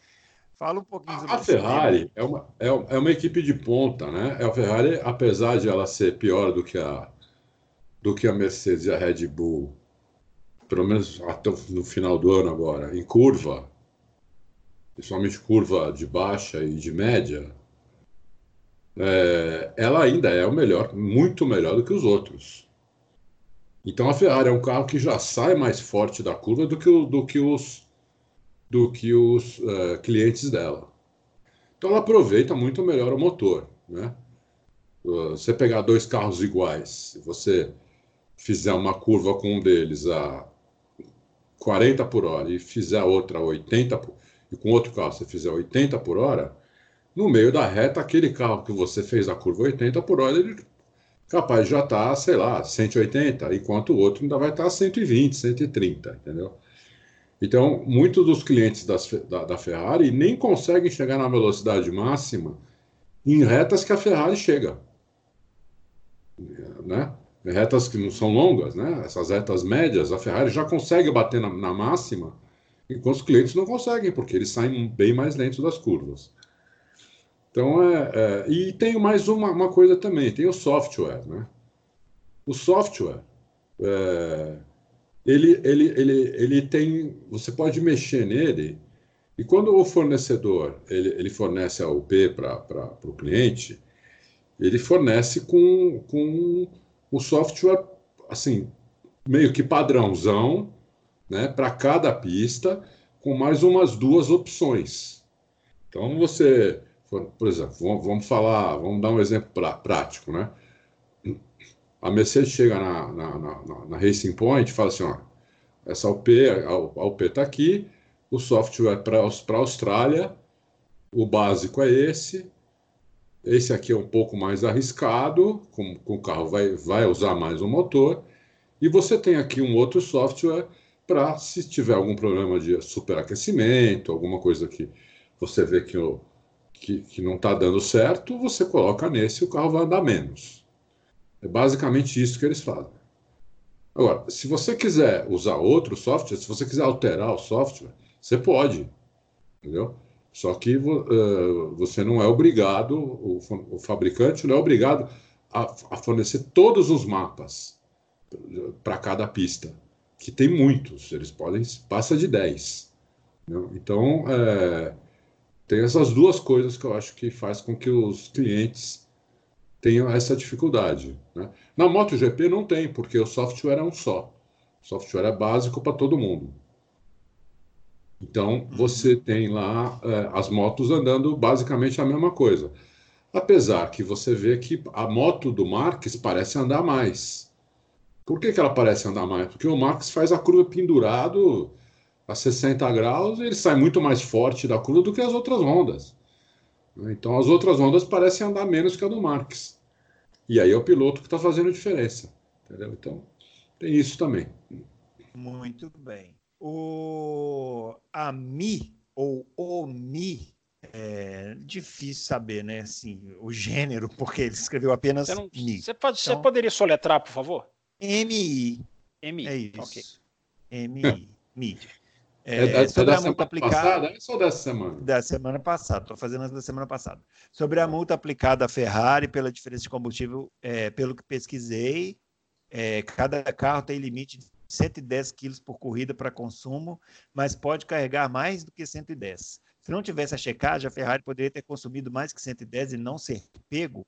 Fala um pouquinho sobre A, a Ferrari é uma, é, é uma equipe de ponta, né? É a Ferrari, apesar de ela ser pior do que a, do que a Mercedes e a Red Bull, pelo menos até no final do ano agora, em curva, principalmente curva de baixa e de média, é, ela ainda é o melhor, muito melhor do que os outros. Então a Ferrari é um carro que já sai mais forte da curva do que, o, do que os, do que os uh, clientes dela. Então ela aproveita muito melhor o motor. Né? Você pegar dois carros iguais, você fizer uma curva com um deles a 40 por hora e fizer outra a 80 por, e com outro carro você fizer 80 por hora, no meio da reta, aquele carro que você fez a curva 80 por hora, ele capaz já está, sei lá, 180, enquanto o outro ainda vai estar tá 120, 130, entendeu? Então, muitos dos clientes das, da, da, Ferrari nem conseguem chegar na velocidade máxima em retas que a Ferrari chega. Né? Retas que não são longas, né? essas retas médias, a Ferrari já consegue bater na, na máxima, enquanto os clientes não conseguem, porque eles saem bem mais lentos das curvas. Então, é, é, e tem mais uma, uma, coisa também, tem o software, né? O software, é, ele, ele, ele, ele tem. Você pode mexer nele, e quando o fornecedor ele, ele fornece a UP para o cliente, ele fornece com, com o software assim, meio que padrãozão, né, para cada pista, com mais umas duas opções. Então você, por exemplo, vamos falar, vamos dar um exemplo prático, né? A Mercedes chega na, na, na, na Racing Point e fala assim, ó, essa UP, a, UP está aqui, o software para a Austrália, o básico é esse, esse aqui é um pouco mais arriscado, com, com o carro vai, vai usar mais o motor, e você tem aqui um outro software para se tiver algum problema de superaquecimento, alguma coisa que você vê que, que, que não está dando certo, você coloca nesse e o carro vai andar menos. É basicamente isso que eles fazem. Agora, se você quiser usar outro software, se você quiser alterar o software, você pode, entendeu? Só que uh, você não é obrigado, o, o, fabricante não é obrigado a, a fornecer todos os mapas para cada pista, que tem muitos, eles podem, passa de 10. Né? Então, é, tem essas duas coisas que eu acho que faz com que os clientes tenham essa dificuldade. Né? Na MotoGP não tem, porque o software é um só. O software é básico para todo mundo. Então, você uhum. tem lá é, as motos andando basicamente a mesma coisa. Apesar que você vê que a moto do Marques parece andar mais. Por que, que ela parece andar mais? Porque o Marques faz a curva pendurado a 60 graus ele sai muito mais forte da curva do que as outras ondas. Então as outras ondas parecem andar menos que a do Marques. E aí é o piloto que está fazendo diferença. Entendeu? Então tem isso também. Muito bem. O AMI ou OMI é difícil saber, né? Assim, o gênero, porque ele escreveu apenas você, não, Mi. Você, pode, então, você poderia soletrar, por favor? MI. MI. É isso. Okay. MI. Mi. É, é, é sobre a multa aplicada. Passada, é só dessa semana? Da semana passada, estou fazendo da semana passada. Sobre a multa aplicada à Ferrari pela diferença de combustível, é, pelo que pesquisei, é, cada carro tem limite de 110 quilos por corrida para consumo, mas pode carregar mais do que 110. Se não tivesse a checagem, a Ferrari poderia ter consumido mais que 110 e não ser pego,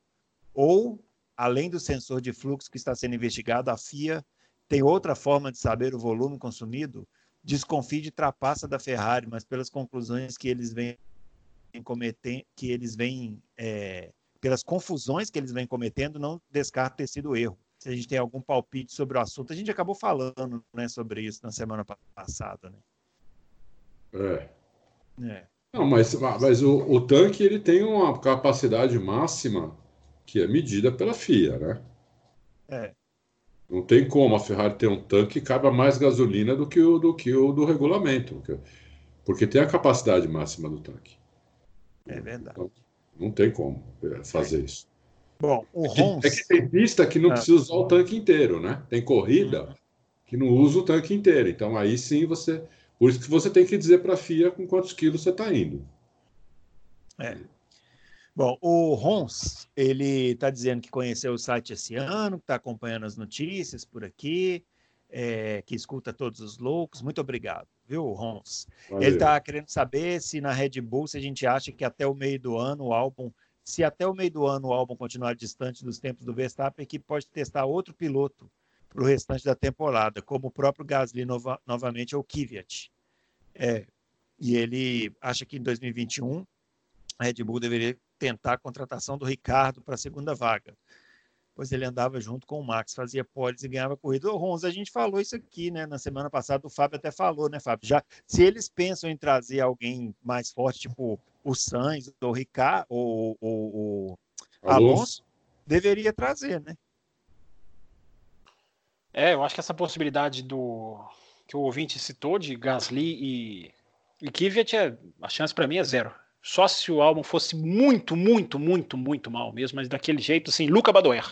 ou, além do sensor de fluxo que está sendo investigado, a FIA tem outra forma de saber o volume consumido desconfie de trapaça da Ferrari, mas pelas conclusões que eles vêm cometendo, que eles vêm, é, pelas confusões que eles vêm cometendo, não descarta ter sido erro. Se a gente tem algum palpite sobre o assunto, a gente acabou falando né, sobre isso na semana passada. Né? É. é. Não, mas, mas o, o tanque ele tem uma capacidade máxima que é medida pela FIA, né? É. Não tem como a Ferrari ter um tanque que caiba mais gasolina do que o do, que o do regulamento, porque tem a capacidade máxima do tanque. É verdade. Então, não tem como é, fazer é. isso. Bom, o Rons... É que tem pista que não ah. precisa usar o tanque inteiro, né? Tem corrida que não usa o tanque inteiro. Então aí sim você. Por isso que você tem que dizer para a FIA com quantos quilos você está indo. É. Bom, o Rons, ele está dizendo que conheceu o site esse ano, que está acompanhando as notícias por aqui, é, que escuta todos os loucos. Muito obrigado, viu, Rons? Valeu. Ele está querendo saber se na Red Bull, se a gente acha que até o meio do ano o álbum, se até o meio do ano o álbum continuar distante dos tempos do Verstappen, equipe pode testar outro piloto para o restante da temporada, como o próprio Gasly nova, novamente ou Kvyat. É, e ele acha que em 2021 a Red Bull deveria tentar a contratação do Ricardo para a segunda vaga. Pois ele andava junto com o Max, fazia poles e ganhava corrida. Ô, Ronza, a gente falou isso aqui, né? Na semana passada, o Fábio até falou, né, Fábio? Já, se eles pensam em trazer alguém mais forte, tipo o Sainz, ou o Ricardo, ou o Alonso, deveria trazer, né? É, eu acho que essa possibilidade do que o ouvinte citou de Gasly e, e Kvyat, é, a chance para mim é zero. Só se o álbum fosse muito, muito, muito, muito mal mesmo, mas daquele jeito, assim, Luca Badoer.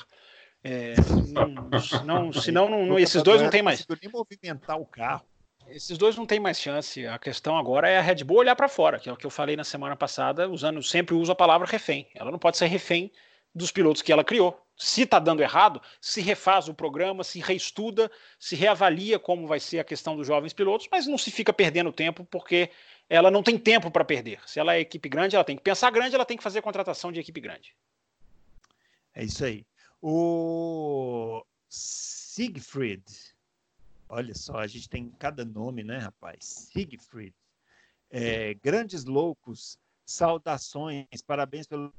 É, não, não, senão não, não, esses dois não tem mais. nem movimentar o carro. Esses dois não tem mais chance. A questão agora é a Red Bull olhar para fora, que é o que eu falei na semana passada, usando sempre uso a palavra refém. Ela não pode ser refém dos pilotos que ela criou. se está dando errado, se refaz o programa, se reestuda, se reavalia como vai ser a questão dos jovens pilotos, mas não se fica perdendo tempo, porque ela não tem tempo para perder. Se ela é equipe grande, ela tem que pensar grande, ela tem que fazer contratação de equipe grande. É isso aí. O Siegfried, olha só, a gente tem cada nome, né, rapaz? Siegfried. É, grandes loucos, saudações, parabéns pelo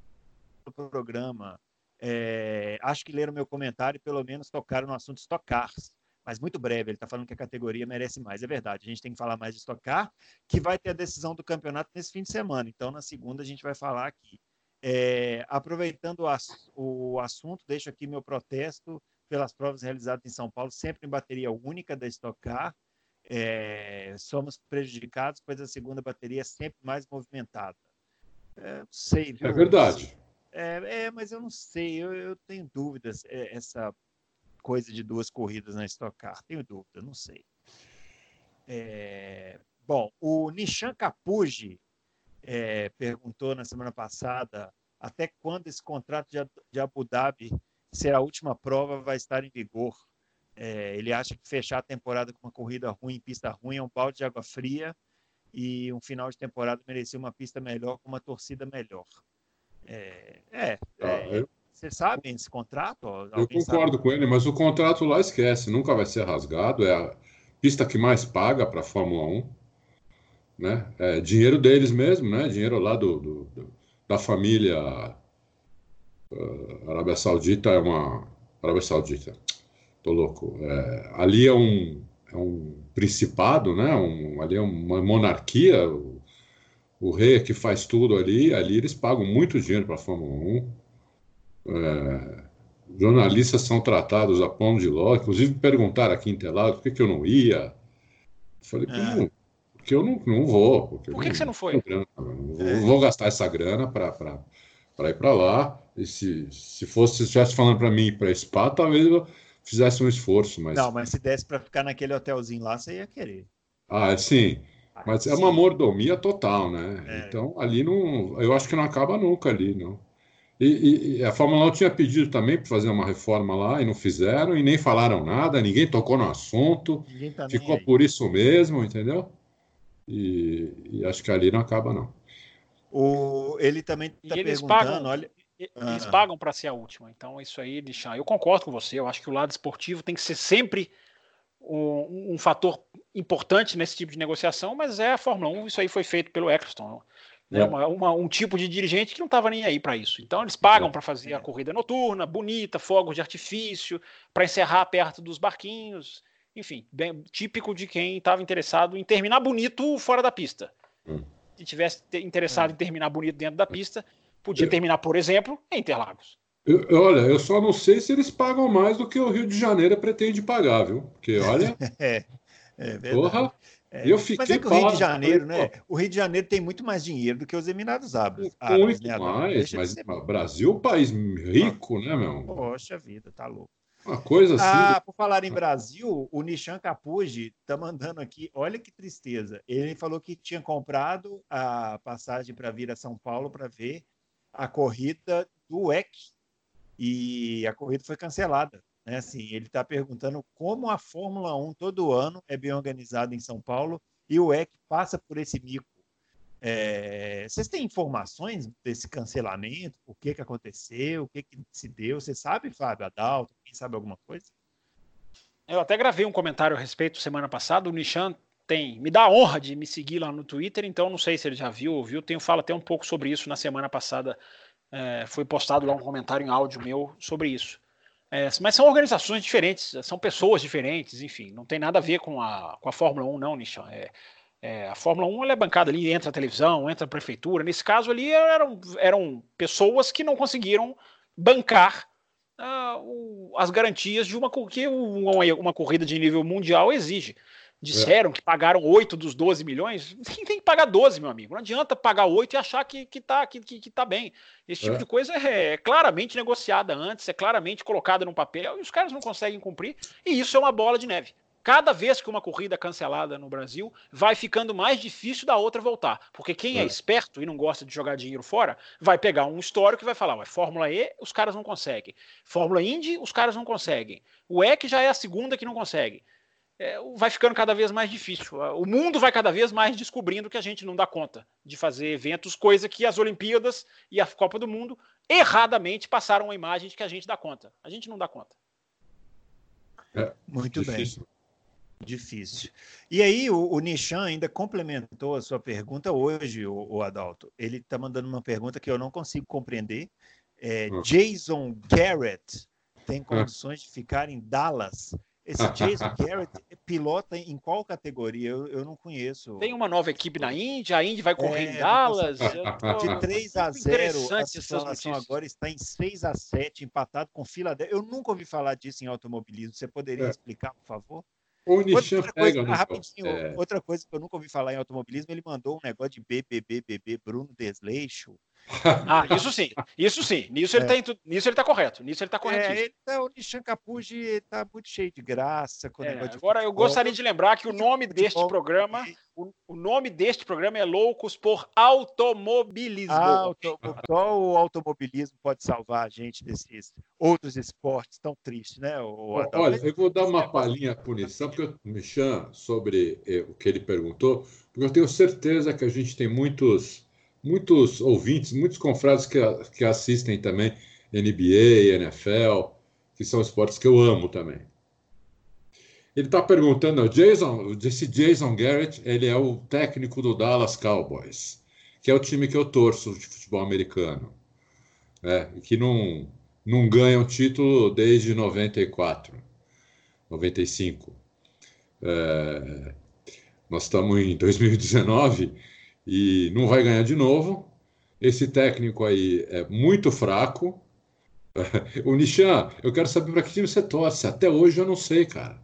programa. É, acho que leram meu comentário e pelo menos tocaram no assunto Stock Cars, mas muito breve. Ele está falando que a categoria merece mais. É verdade, a gente tem que falar mais de Stock Car, que vai ter a decisão do campeonato nesse fim de semana. Então, na segunda, a gente vai falar aqui. É, aproveitando o, assunto, deixo aqui meu protesto pelas provas realizadas em São Paulo, sempre em bateria única da Stock Car. É, somos prejudicados, pois a segunda bateria é sempre mais movimentada. É, sei, viu? É verdade. É, é, mas eu não sei, eu, eu tenho dúvidas. É, essa coisa de duas corridas na Stock Car, tenho dúvida, não sei. É, bom, o Nishan Capuji é, perguntou na semana passada até quando esse contrato de, de Abu Dhabi ser a última prova vai estar em vigor. É, ele acha que fechar a temporada com uma corrida ruim, pista ruim, é um balde de água fria e um final de temporada merecia uma pista melhor com uma torcida melhor. É, é, ah, é eu, você sabe esse contrato? Eu concordo sabe? com ele, mas o contrato lá esquece, nunca vai ser rasgado. É a pista que mais paga para a Fórmula 1. Né? É dinheiro deles mesmo, né? Dinheiro lá do, do, do da família uh, Arábia Saudita é uma Arábia Saudita. Tô louco. É, ali é um, é um principado, né? Um, ali é uma monarquia. O, o rei é que faz tudo ali, ali eles pagam muito dinheiro para a Fórmula 1. É, jornalistas são tratados a pão de ló, inclusive perguntaram aqui em Interlagos por que, que eu não ia. Eu falei, é. porque eu não, não vou. Por que, que você não foi? Grana, não vou, é. vou, gastar essa grana para ir para lá. E se, se fosse, se estivesse falando para mim ir para Spa, talvez eu fizesse um esforço. Mas... Não, mas se desse para ficar naquele hotelzinho lá, você ia querer. Ah, sim. Mas é uma mordomia total, né? É. Então, ali não. Eu acho que não acaba nunca ali, não. E, e a Fórmula 1 tinha pedido também para fazer uma reforma lá e não fizeram, e nem falaram nada, ninguém tocou no assunto, tá ficou por isso mesmo, entendeu? E, e, acho que ali não acaba, não. O, ele também está perguntando, pagam, olha. Eles ah. pagam para ser a última, então isso aí deixa. Eu concordo com você, eu acho que o lado esportivo tem que ser sempre um, um, fator importante nesse tipo de negociação, mas é a Fórmula 1, isso aí foi feito pelo Eccleston. Né? É. Uma, uma, um tipo de dirigente que não estava nem aí para isso. Então eles pagam é. para fazer a corrida noturna, bonita, fogos de artifício, para encerrar perto dos barquinhos. Enfim, bem, típico de quem estava interessado em terminar bonito fora da pista. Hum. Se tivesse interessado hum. em terminar bonito dentro da pista, podia terminar, por exemplo, em Interlagos. Eu, olha, eu só não sei se eles pagam mais do que o Rio de Janeiro pretende pagar, viu? Porque, olha. é, é verdade. Porra, é, eu fiquei mas é que o Rio de Janeiro, né? O Rio de Janeiro tem muito mais dinheiro do que os Emirados Árabes. Muito né? mais, mas o Brasil é um país rico, né, meu? Poxa vida, tá louco. Uma coisa assim. Ah, por falar em Brasil, o Nishan Capuji tá mandando aqui, olha que tristeza. Ele falou que tinha comprado a passagem para vir a São Paulo para ver a corrida do WEC e a corrida foi cancelada. Né? Assim, ele está perguntando como a Fórmula 1 todo ano é bem organizada em São Paulo e o EC passa por esse mico. É, vocês têm informações desse cancelamento? O que, que aconteceu? O que, que se deu? Você sabe, Fábio Adalto? Quem sabe alguma coisa? Eu até gravei um comentário a respeito semana passada. O Nishan tem, me dá a honra de me seguir lá no Twitter, então não sei se ele já viu ou viu. Tenho falo até um pouco sobre isso na semana passada é, foi postado lá um comentário em áudio meu sobre isso. É, mas são organizações diferentes, são pessoas diferentes, enfim, não tem nada a ver com a, com a Fórmula 1, não, Nishan. É, é, a Fórmula 1 ela é bancada ali, entra a televisão, entra a prefeitura. Nesse caso ali eram, eram pessoas que não conseguiram bancar uh, o, as garantias de uma, que uma, uma corrida de nível mundial exige disseram é. que pagaram 8 dos 12 milhões, tem que pagar 12, meu amigo. Não adianta pagar 8 e achar que, que, tá, que, que, que tá bem. Esse tipo é. de coisa é, é, claramente negociada antes, é claramente colocada no papel e os caras não conseguem cumprir, e isso é uma bola de neve. Cada vez que uma corrida é cancelada no Brasil, vai ficando mais difícil da outra voltar. Porque quem é, é esperto e não gosta de jogar dinheiro fora, vai pegar um histórico e vai falar: Fórmula E, os caras não conseguem. Fórmula Indy, os caras não conseguem. O E, que já é a segunda que não consegue. É, vai ficando cada vez mais difícil. O mundo vai cada vez mais descobrindo que a gente não dá conta de fazer eventos, coisa que as Olimpíadas e a Copa do Mundo erradamente passaram a imagem de que a gente dá conta. A gente não dá conta. É, Muito difícil. bem. Difícil. E aí, o, o Nishan ainda complementou a sua pergunta hoje, o, o Adalto. Ele está mandando uma pergunta que eu não consigo compreender. É, hum. Jason Garrett tem hum. condições de ficar em Dallas? Esse Jason Garrett pilota em qual categoria? Eu, eu não conheço. Tem uma nova equipe na Índia, a Índia vai correr é, em Dallas. Tô... De 3 a 0, a situação agora está em 6 a 7, empatado com Filadélfia. Eu nunca ouvi falar disso em automobilismo. Você poderia é. explicar, por favor? outra, coisa, rapidinho, é. outra coisa que eu nunca ouvi falar em automobilismo, ele mandou um negócio de BBBBB, Bruno Desleixo. Ah, isso sim, isso sim. Nisso, é. ele, tá, nisso ele tá correto. Nisso ele tá correto. É, ele tá, o Nishan Capuji tá muito cheio de graça. Com é, agora, futebol. eu gostaria de lembrar que o nome deste programa, o, o, nome deste programa é Loucos por Automobilismo. Auto, só o automobilismo pode salvar a gente desses outros esportes tão tristes, né? O, Olha, eu vou dar uma palhinha punição, porque eu me chamo sobre eh, o que ele perguntou, porque eu tenho certeza que a gente tem muitos muitos ouvintes, muitos confrades que, que assistem também NBA, NFL, que são esportes que eu amo também. Ele está perguntando, Jason, esse Jason Garrett, ele é o técnico do Dallas Cowboys, que é o time que eu torço de futebol americano, né, que não, não ganha um título desde 94, 95. É, nós estamos em 2019 e não vai ganhar de novo. Esse técnico aí é muito fraco. O Nishan, eu quero saber para que time você torce. Até hoje eu não sei, cara.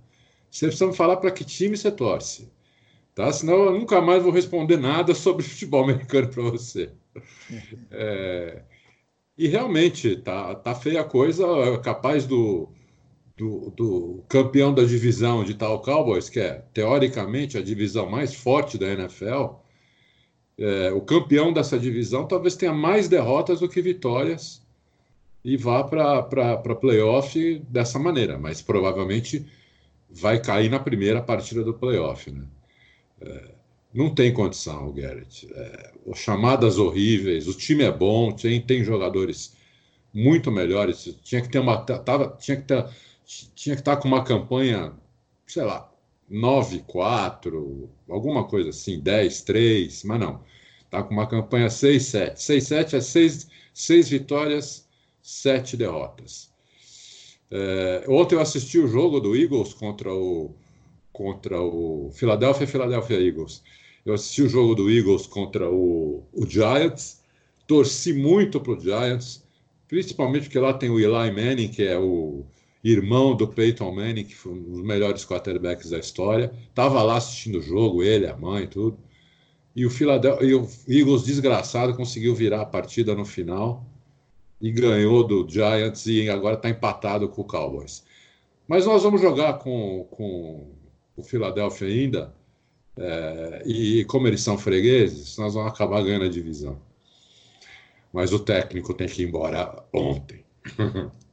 Você precisa me falar para que time você torce. Tá? Senão eu nunca mais vou responder nada sobre futebol americano para você. É... E realmente, tá, tá feia a coisa. Capaz do, do, do, campeão da divisão de tal Cowboys, que é teoricamente a divisão mais forte da NFL, é, o campeão dessa divisão talvez tenha mais derrotas do que vitórias e vá para playoff dessa maneira, mas provavelmente vai cair na primeira partida do playoff. Né? É, não tem condição o Garrett. É, chamadas horríveis, o time é bom, tem, tem jogadores muito melhores. Tinha que ter uma. Tava, tinha que ter, tinha que estar com uma campanha, sei lá, 9-4, alguma coisa assim, 10-3, mas não. Está com uma campanha 6-7. 6-7 é 6, 6 vitórias, 7 derrotas. É, ontem eu assisti o jogo do Eagles contra o, contra o Philadelphia Philadelphia Eagles. Eu assisti o jogo do Eagles contra o, o Giants, torci muito para o Giants, principalmente porque lá tem o Eli Manning, que é o, irmão do Peyton Manning, que foi um dos melhores quarterbacks da história. Estava lá assistindo o jogo, ele, a mãe, tudo. E o, e o Eagles, desgraçado, conseguiu virar a partida no final e ganhou do Giants e agora está empatado com o Cowboys. Mas nós vamos jogar com, com o Philadelphia ainda. É, e como eles são fregueses, nós vamos acabar ganhando a divisão. Mas o técnico tem que ir embora ontem.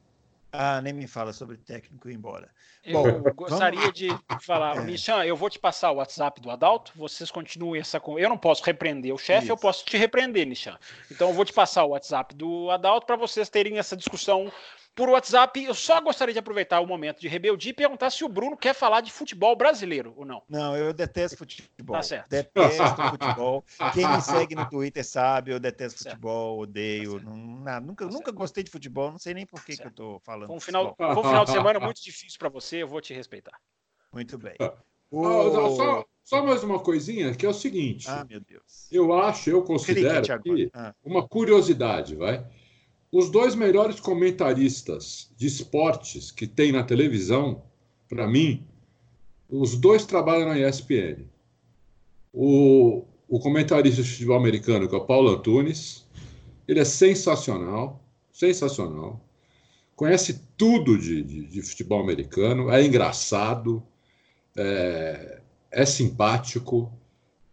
Ah, nem me fala sobre técnico ir embora. Eu Bom, gostaria vamos... de falar, é. Michan, eu vou te passar o WhatsApp do Adalto, vocês continuem essa. Eu não posso repreender o chefe, eu posso te repreender, Nishan. Então eu vou te passar o WhatsApp do Adalto para vocês terem essa discussão por WhatsApp. Eu só gostaria de aproveitar o momento de rebeldia e perguntar se o Bruno quer falar de futebol brasileiro ou não. Não, eu detesto futebol. Tá certo. Detesto futebol. Quem me segue no Twitter sabe, eu detesto certo. futebol, odeio. Tá não, nunca, tá nunca gostei de futebol, não sei nem por que, que eu tô falando. Foi um, final, foi um final de semana muito difícil para você, eu vou te respeitar. Muito bem. O... Ah, só, só, mais uma coisinha, que é o seguinte. Ah, meu Deus. Eu acho, eu considero ah. uma curiosidade, vai. Os dois melhores comentaristas de esportes que tem na televisão, para mim, os dois trabalham na ESPN. O, o comentarista de futebol americano, que é o Paulo Antunes, ele é sensacional, sensacional. Conhece tudo de, de, de futebol americano, é engraçado, é, é simpático,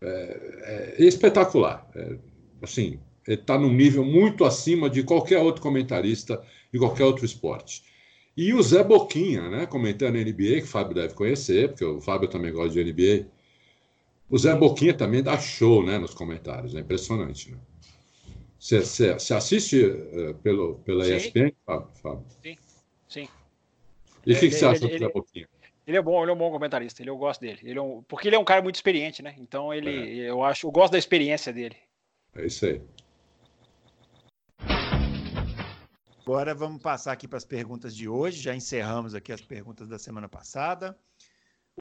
é, é espetacular. É, assim, está num nível muito acima de qualquer outro comentarista de qualquer outro esporte. E o Zé Boquinha, né, comentando NBA, que o Fábio deve conhecer, porque o Fábio também gosta de NBA. O Zé Boquinha também dá show né, nos comentários, é impressionante. Né? Você, assiste uh, pelo, pela sim. ESPN, Fábio? Sim, sim. E o que, que, você acha do Zé Boquinha? Ele é bom, ele é um bom comentarista, ele, eu gosto dele. Ele é um, porque ele é um cara muito experiente, né? Então ele, é. eu acho, eu gosto da experiência dele. É isso aí. Agora vamos passar aqui para as perguntas de hoje. Já encerramos aqui as perguntas da semana passada.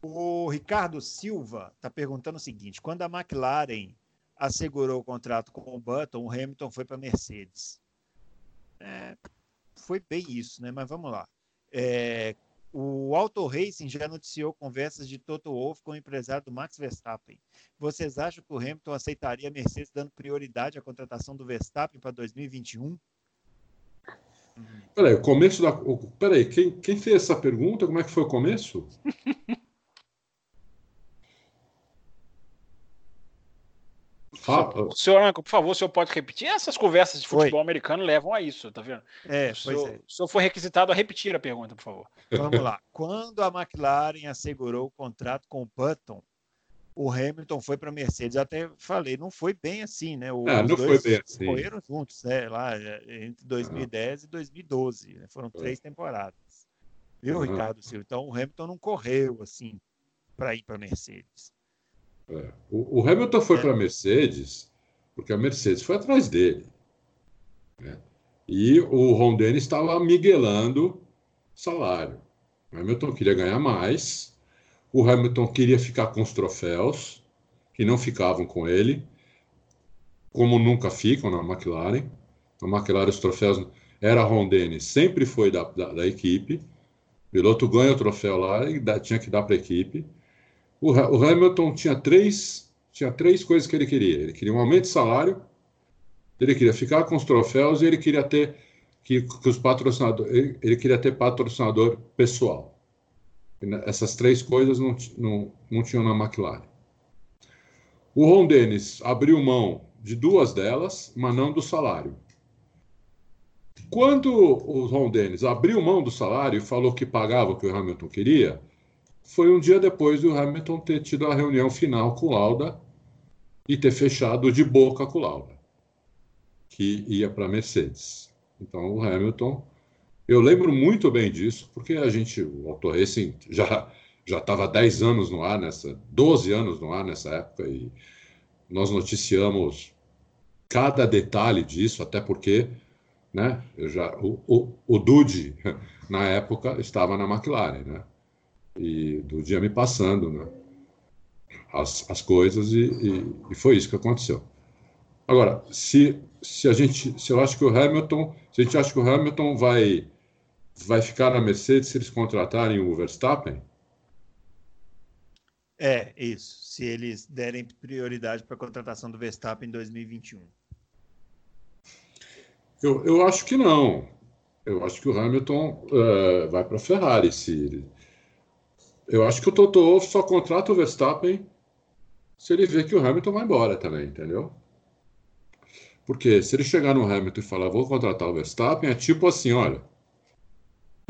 O Ricardo Silva está perguntando o seguinte: quando a McLaren assegurou o contrato com o Button, o Hamilton foi para a Mercedes. É, foi bem isso, né? Mas vamos lá. É, o Auto Racing já noticiou conversas de Toto Wolff com o empresário do Max Verstappen. Vocês acham que o Hamilton aceitaria a Mercedes dando prioridade à contratação do Verstappen para 2021? Peraí, o começo da. Peraí, quem, quem fez essa pergunta? Como é que foi o começo? Fala. Senhor Anco, por favor, o senhor pode repetir? Essas conversas de futebol Oi. americano levam a isso, tá vendo? É, o, senhor, é. o senhor foi requisitado a repetir a pergunta, por favor. Vamos lá. Quando a McLaren assegurou o contrato com o Button, o Hamilton foi para a Mercedes. Até falei, não foi bem assim, né? O, ah, não foi bem assim. Correram juntos, né? Lá entre 2010 ah. e 2012. Né? Foram três temporadas. Viu, uhum. Ricardo Silva? Então o Hamilton não correu assim para ir para a Mercedes. É. O, o, Hamilton foi é. para a Mercedes porque a Mercedes foi atrás dele. Né? E o Ron Dennis estava miguelando salário. O Hamilton queria ganhar mais o Hamilton queria ficar com os troféus, que não ficavam com ele, como nunca ficam na McLaren. Na McLaren, os troféus era Ron Dennis, sempre foi da, da, da, equipe. O piloto ganha o troféu lá e dá, tinha que dar para a equipe. O, o, Hamilton tinha três, tinha três coisas que ele queria. Ele queria um aumento de salário, ele queria ficar com os troféus e ele queria ter que, que os patrocinadores, ele, ele queria ter patrocinador pessoal. Essas três coisas não, não, não tinham na McLaren. O Ron Dennis abriu mão de duas delas, mas não do salário. Quando o Ron Dennis abriu mão do salário e falou que pagava o que o Hamilton queria, foi um dia depois do Hamilton ter tido a reunião final com o Lauda e ter fechado de boca com o Lauda, que ia para a Mercedes. Então o Hamilton eu lembro muito bem disso, porque a gente, o Auto Racing já já estava 10 anos no ar nessa, 12 anos no ar nessa época e nós noticiamos cada detalhe disso, até porque, né, eu já o, o, o Dude na época estava na McLaren, né? E do dia me passando, né? As, as coisas e, e, e foi isso que aconteceu. Agora, se, se a gente, se eu acho que o Hamilton, se a gente acha que o Hamilton vai vai ficar na Mercedes se eles contratarem o Verstappen? É, isso. Se eles derem prioridade para a contratação do Verstappen em 2021. Eu, eu acho que não. Eu acho que o Hamilton uh, vai para a Ferrari. Se Eu acho que o Toto Wolff só contrata o Verstappen se ele vê que o Hamilton vai embora também, entendeu? Porque se ele chegar no Hamilton e falar, vou contratar o Verstappen, é tipo assim, olha,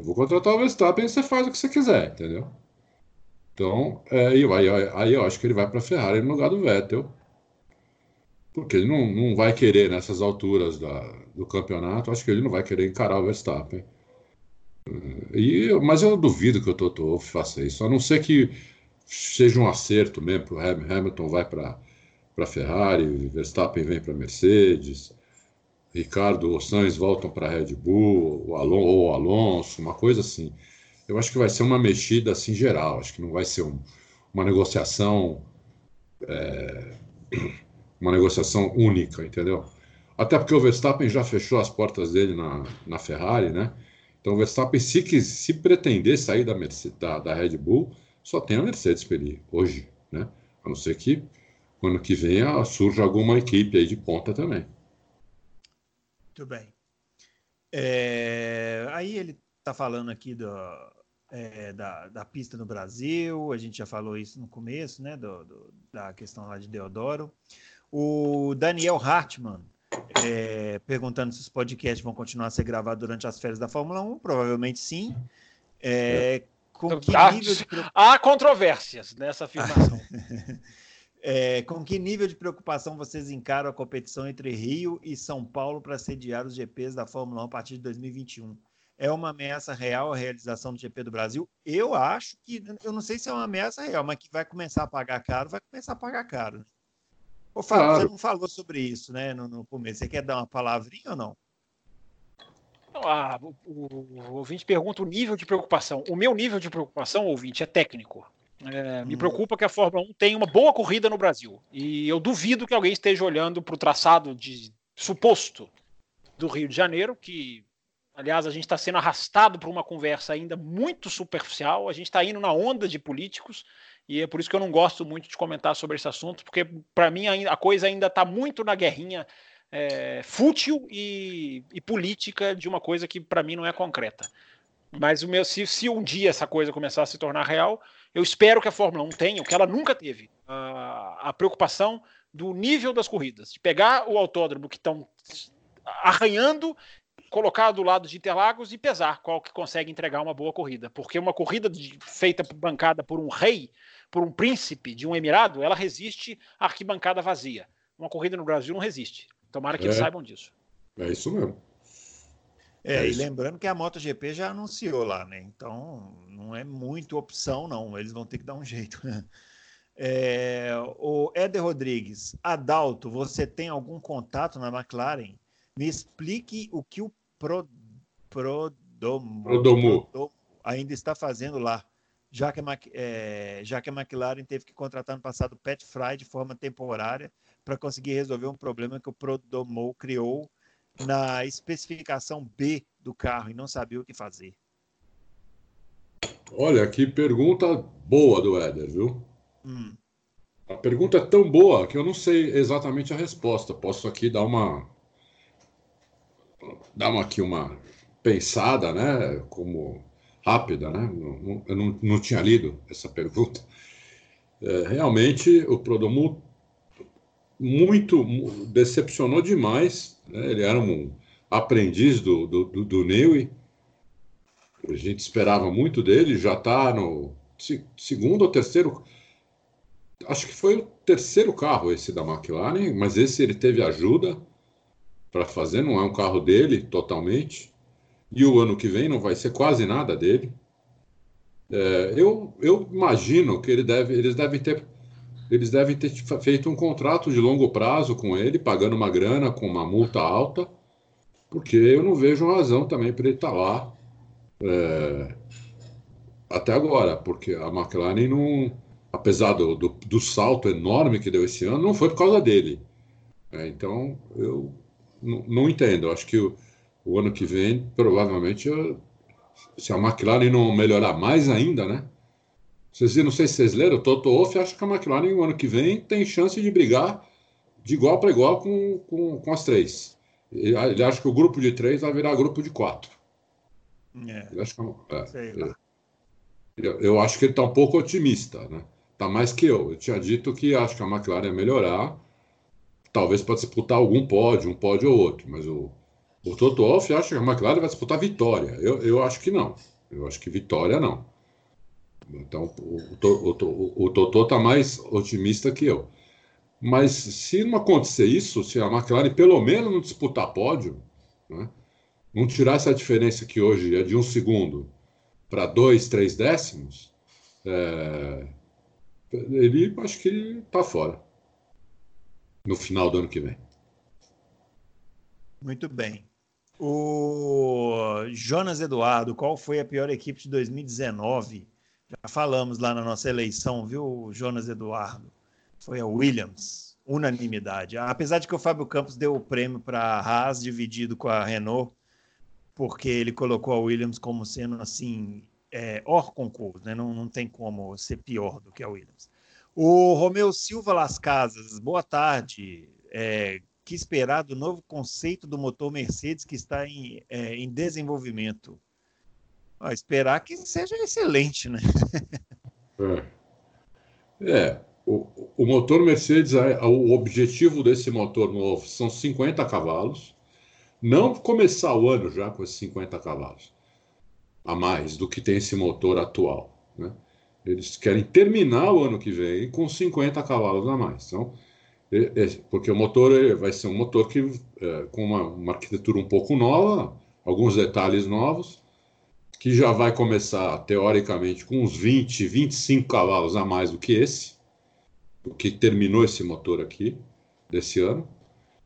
eu vou contratar o Verstappen e você faz o que você quiser, entendeu? Então, é, aí, aí, eu acho que ele vai para a Ferrari no lugar do Vettel. Porque ele não, não vai querer, nessas alturas da, do campeonato, acho que ele não vai querer encarar o Verstappen. E, mas eu duvido que o Toto faça isso, a não ser que seja um acerto mesmo o Hamilton vai para a Ferrari, Verstappen vem para a Mercedes, Ricardo ou Sainz voltam para a Red Bull, o ou Alonso, uma coisa assim. Eu acho que vai ser uma mexida assim geral, acho que não vai ser um, uma negociação é, uma negociação única, entendeu? Até porque o Verstappen já fechou as portas dele na, na Ferrari, né? Então o Verstappen, se, se pretender sair da, Mercedes, da, da Red Bull, só tem a Mercedes para ele hoje, né? A não ser que ano que vem surja alguma equipe aí de ponta também. Muito bem. É, aí ele está falando aqui do. é, da, da pista no Brasil, a gente já falou isso no começo, né, do, do da questão lá de Deodoro. O Daniel Hartmann, é, perguntando se os podcasts vão continuar a ser gravados durante as férias da Fórmula 1, provavelmente sim. É, com que há, nível de... há controvérsias nessa afirmação. é, com que nível de preocupação vocês encaram a competição entre Rio e São Paulo para sediar os GPs da Fórmula 1 a partir de 2021? É uma ameaça real a realização do GP do Brasil? Eu acho que, eu não sei se é uma ameaça real, mas que vai começar a pagar caro, vai começar a pagar caro. Ô, Fábio, claro. você não falou sobre isso, né, no, no começo. Você quer dar uma palavrinha ou não? Ah, o, o, o, ouvinte pergunta o nível de preocupação. O meu nível de preocupação, ouvinte, é técnico. É, me hum. preocupa que a Fórmula 1 tenha uma boa corrida no Brasil. E eu duvido que alguém esteja olhando para o traçado de suposto do Rio de Janeiro, que, aliás, a gente está sendo arrastado por uma conversa ainda muito superficial. A gente está indo na onda de políticos e é por isso que eu não gosto muito de comentar sobre esse assunto, porque para mim a coisa ainda está muito na guerrinha é, fútil e, e, política de uma coisa que para mim não é concreta. Mas o meu, se, se, um dia essa coisa começar a se tornar real, eu espero que a Fórmula 1 tenha, o que ela nunca teve, a, a preocupação do nível das corridas, de pegar o autódromo que estão arranhando, colocar do lado de Interlagos e pesar qual que consegue entregar uma boa corrida. Porque uma corrida de, feita bancada por um rei, por um príncipe de um emirado, ela resiste à arquibancada vazia. Uma corrida no Brasil não resiste. Tomara que é, eles saibam disso. É isso mesmo. É, é e lembrando que a MotoGP já anunciou lá, né? Então não é muito opção, não. Eles vão ter que dar um jeito. É, o Éder Rodrigues, Adalto, você tem algum contato na McLaren? Me explique o que o Pro, Prodomo, Prodomo. Prodomo ainda está fazendo lá já que, a, é, já que a McLaren teve que contratar no passado Pat Fry de forma temporária para conseguir resolver um problema que o Prodomou criou na especificação B do carro e não sabia o que fazer. Olha, que pergunta boa do Éder, viu? Hum. A pergunta é tão boa que eu não sei exatamente a resposta. Posso aqui dar uma dar uma, aqui uma pensada, né? Como rápida, né? Eu não, não tinha lido essa pergunta. É, realmente, o Prodomu muito decepcionou demais. Né? Ele era um aprendiz do, do, do, do Newey. A gente esperava muito dele, já está no segundo ou terceiro. Acho que foi o terceiro carro esse da McLaren, mas esse ele teve ajuda para fazer, não é um carro dele totalmente e o ano que vem não vai ser quase nada dele. É, eu, eu imagino que ele deve, eles devem ter eles devem ter feito um contrato de longo prazo com ele, pagando uma grana com uma multa alta, porque eu não vejo razão também para ele estar tá lá é, até agora, porque a McLaren não, apesar do, do, do, salto enorme que deu esse ano, não foi por causa dele. É, então eu não, entendo. Acho que o, o ano que vem, provavelmente, se a McLaren não melhorar mais ainda, né? Vocês, não sei se vocês leram, o Toto Wolff acha que a McLaren, o ano que vem, tem chance de brigar de igual para igual com, com, com, as três. Ele acha que o grupo de três vai virar grupo de quatro. É. Ele acha que, é, é, eu, eu, acho que ele está um pouco otimista, né? Está mais que eu. Eu tinha dito que acho que a McLaren ia melhorar, talvez para disputar algum pódio, um pódio ou outro, mas o, o Toto Wolff acha que a McLaren vai disputar vitória. Eu, eu acho que não. Eu acho que vitória não. Então, o, o, está mais otimista que eu. Mas se não acontecer isso, se a McLaren pelo menos não disputar pódio, né, não tirar essa diferença que hoje é de um segundo para dois, três décimos, é, ele acho que está fora no final do ano que vem. Muito bem. O Jonas Eduardo, qual foi a pior equipe de 2019? Já falamos lá na nossa eleição, viu, Jonas Eduardo? Foi a Williams, unanimidade. Apesar de que o Fábio Campos deu o prêmio para a Haas, dividido com a Renault, porque ele colocou a Williams como sendo assim, é, concurso, né? Não, não tem como ser pior do que a Williams. O Romeu Silva Las Casas, boa tarde. É, que esperar do novo conceito do motor Mercedes que está em, é, em desenvolvimento? Esperar que seja excelente, né? é. é. O, o motor Mercedes, o objetivo desse motor novo são 50 cavalos. Não começar o ano já com esses 50 cavalos a mais do que tem esse motor atual. Né? Eles querem terminar o ano que vem com 50 cavalos a mais. Então, é, é, porque o motor vai ser um motor que é, com uma, uma, arquitetura um pouco nova, alguns detalhes novos, que já vai começar teoricamente com uns 20, 25 cavalos a mais do que esse, do que terminou esse motor aqui desse ano,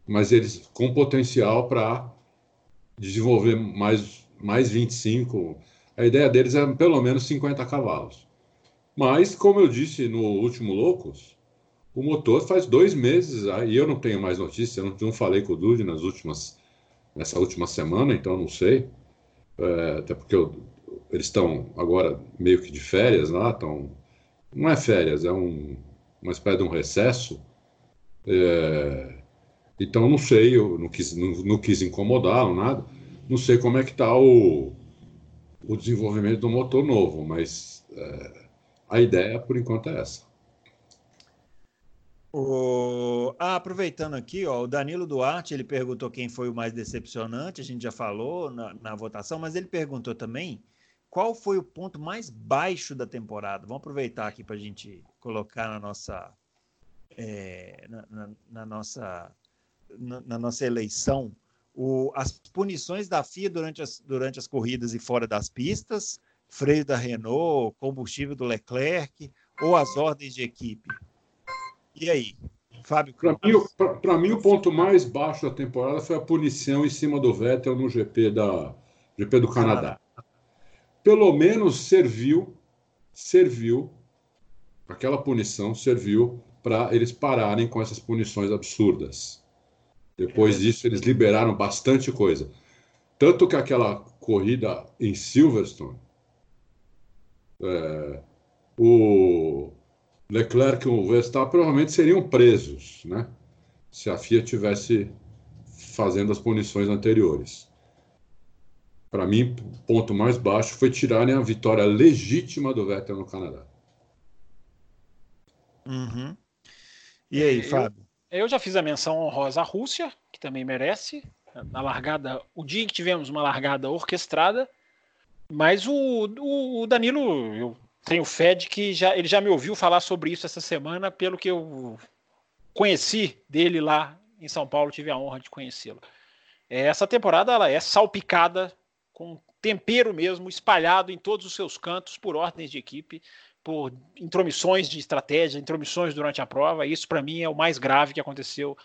mas eles com potencial para desenvolver mais mais 25. A ideia deles é pelo menos 50 cavalos. Mas, como eu disse no último Loucos, o motor faz dois meses, aí e eu não tenho mais notícia, eu não, não falei com o Dude nas últimas, nessa última semana, então não sei. É, até porque eu, eles estão agora meio que de férias lá, estão. Não é férias, é um, uma espécie de um recesso. É, então não sei, eu não quis, não, não quis incomodá-lo, nada. Não sei como é que está o, o desenvolvimento do motor novo, mas é, a ideia por enquanto é essa. O... Ah, aproveitando aqui, ó, o Danilo Duarte ele perguntou quem foi o mais decepcionante. A gente já falou na, na votação, mas ele perguntou também qual foi o ponto mais baixo da temporada. Vamos aproveitar aqui para a gente colocar na nossa é, na, na, na, nossa na, na, nossa eleição o, as punições da FIA durante as, durante as corridas e fora das pistas, freio da Renault, combustível do Leclerc ou as ordens de equipe. E aí, Fábio? Para mim, mim, o ponto mais baixo da temporada foi a punição em cima do Vettel no GP, da, GP do Canadá. Pelo menos serviu, serviu, aquela punição serviu para eles pararem com essas punições absurdas. Depois disso, eles liberaram bastante coisa. Tanto que aquela corrida em Silverstone, é, o, Leclerc e o Verstappen provavelmente seriam presos, né? Se a FIA tivesse fazendo as punições anteriores. Para mim, o ponto mais baixo foi tirarem a vitória legítima do Vettel no Canadá. Uhum. E aí, Fábio? Eu, eu já fiz a menção honrosa à Rússia, que também merece. Na largada, o dia que tivemos uma largada orquestrada, mas o, o, o Danilo, eu tenho fé de que já, ele já me ouviu falar sobre isso essa semana, pelo que eu conheci dele lá em São Paulo, tive a honra de conhecê-lo. É, essa temporada ela é salpicada com tempero mesmo, espalhado em todos os seus cantos por ordens de equipe, por intromissões de estratégia, intromissões durante a prova. Isso para mim é o mais grave que aconteceu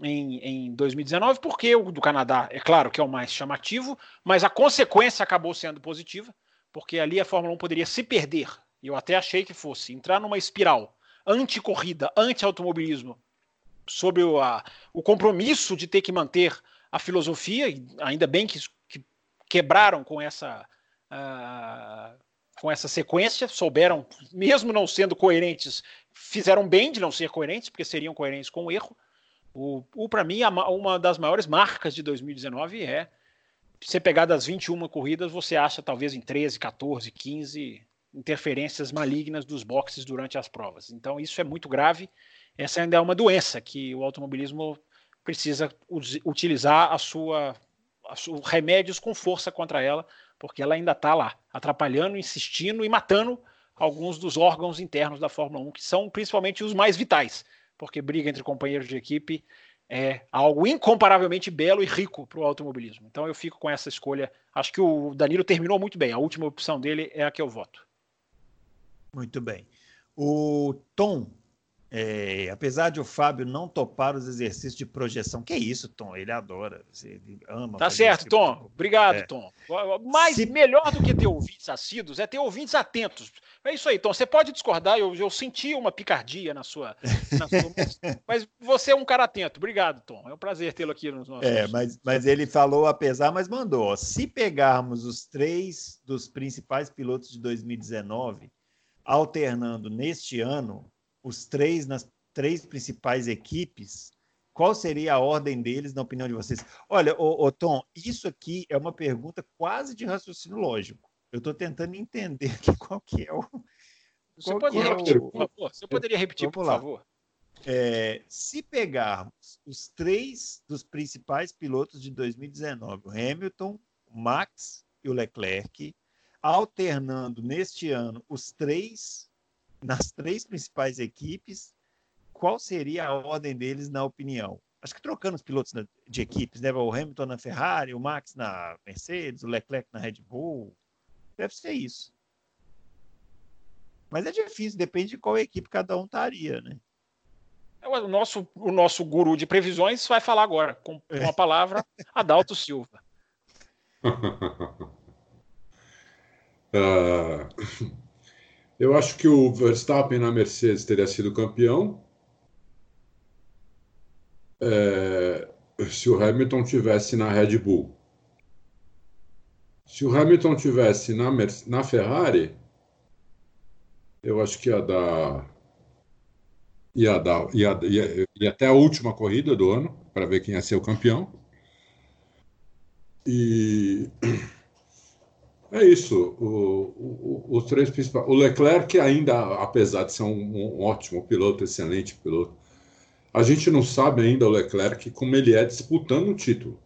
em, em 2019, porque o do Canadá, é claro que é o mais chamativo, mas a consequência acabou sendo positiva porque ali a Fórmula 1 poderia se perder. E eu até achei que fosse entrar numa espiral anti-corrida, anti-automobilismo, sobre o, a, o compromisso de ter que manter a filosofia, e ainda bem que, que quebraram com essa. Uh, com essa sequência, souberam, mesmo não sendo coerentes, fizeram bem de não ser coerentes, porque seriam coerentes com o erro. O, o para mim, uma das maiores marcas de 2019 é você pegar das 21 corridas, você acha talvez em 13, 14, 15 interferências malignas dos boxes durante as provas. Então isso é muito grave. Essa ainda é uma doença que o automobilismo precisa utilizar a sua remédios com força contra ela, porque ela ainda está lá, atrapalhando, insistindo e matando alguns dos órgãos internos da Fórmula 1, que são principalmente os mais vitais, porque briga entre companheiros de equipe é algo incomparavelmente belo e rico para o automobilismo. Então eu fico com essa escolha. Acho que o Danilo terminou muito bem. A última opção dele é a que eu voto. Muito bem. O Tom é, apesar de o Fábio não topar os exercícios de projeção, que é isso, Tom? Ele adora, ele ama. Tá certo, tipo Tom. Obrigado, é. Tom. Mas Se... melhor do que ter ouvintes assíduos é ter ouvintes atentos. É isso aí, Tom. Você pode discordar, eu, eu senti uma picardia na sua. Na sua mas você é um cara atento. Obrigado, Tom. É um prazer tê-lo aqui nos nossos. É, mas, mas ele falou apesar, mas mandou. Ó, se pegarmos os três dos principais pilotos de 2019, alternando neste ano os três nas três principais equipes, qual seria a ordem deles, na opinião de vocês? Olha, ô, ô, Tom, isso aqui é uma pergunta quase de raciocínio lógico. Eu estou tentando entender aqui qual que é o. Você, poderia, é repetir, o... por favor? Você poderia repetir, por favor? É, se pegarmos os três dos principais pilotos de 2019, o Hamilton, o Max e o Leclerc, alternando neste ano os três nas três principais equipes, qual seria a ordem deles na opinião? Acho que trocando os pilotos de equipes, né? O Hamilton na Ferrari, o Max na Mercedes, o Leclerc na Red Bull. Deve ser isso. Mas é difícil, depende de qual equipe cada um estaria, né? É, o nosso, o nosso guru de previsões vai falar agora, com, com a palavra, Adalto Silva. uh, eu acho que o Verstappen na Mercedes teria sido campeão é, se o Hamilton tivesse na Red Bull. Se o Hamilton tivesse na, na Ferrari, eu acho que ia dar. Ia dar. Ia, ia, ia até a última corrida do ano, para ver quem ia ser o campeão. E. É isso. O, o, os três principais. O Leclerc, ainda, apesar de ser um, um ótimo piloto, excelente piloto, a gente não sabe ainda o Leclerc como ele é disputando o título.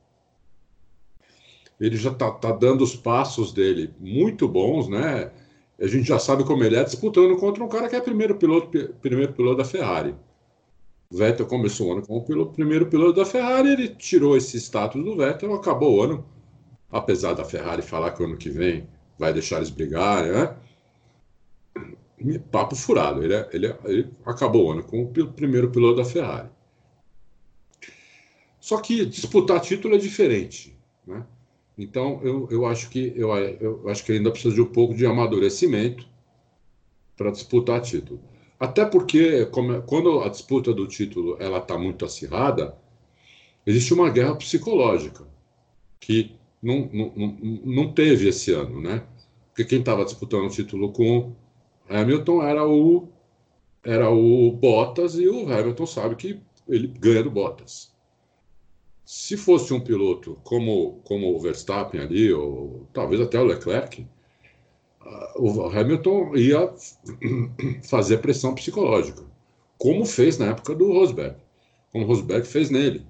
Ele já está tá dando os passos dele muito bons, né? A gente já sabe como ele é disputando contra um cara que é primeiro piloto, primeiro piloto da Ferrari. O Vettel começou o ano como piloto, primeiro piloto da Ferrari, ele tirou esse status do Vettel, acabou o ano, apesar da Ferrari falar que o ano que vem vai deixar eles brigarem, né? papo furado. Ele, é, ele, é, ele acabou o ano como o primeiro piloto da Ferrari. Só que disputar título é diferente, né? Então eu, eu acho que eu, eu acho que ainda precisa de um pouco de amadurecimento para disputar título. Até porque como, quando a disputa do título ela está muito acirrada, existe uma guerra psicológica que não, não, não, teve esse ano, né? Porque quem estava disputando o título com Hamilton era o era o Bottas e o Hamilton sabe que ele ganha do Bottas. Se fosse um piloto como como o Verstappen ali ou talvez até o Leclerc, o Hamilton ia fazer pressão psicológica, como fez na época do Rosberg, como o Rosberg fez nele,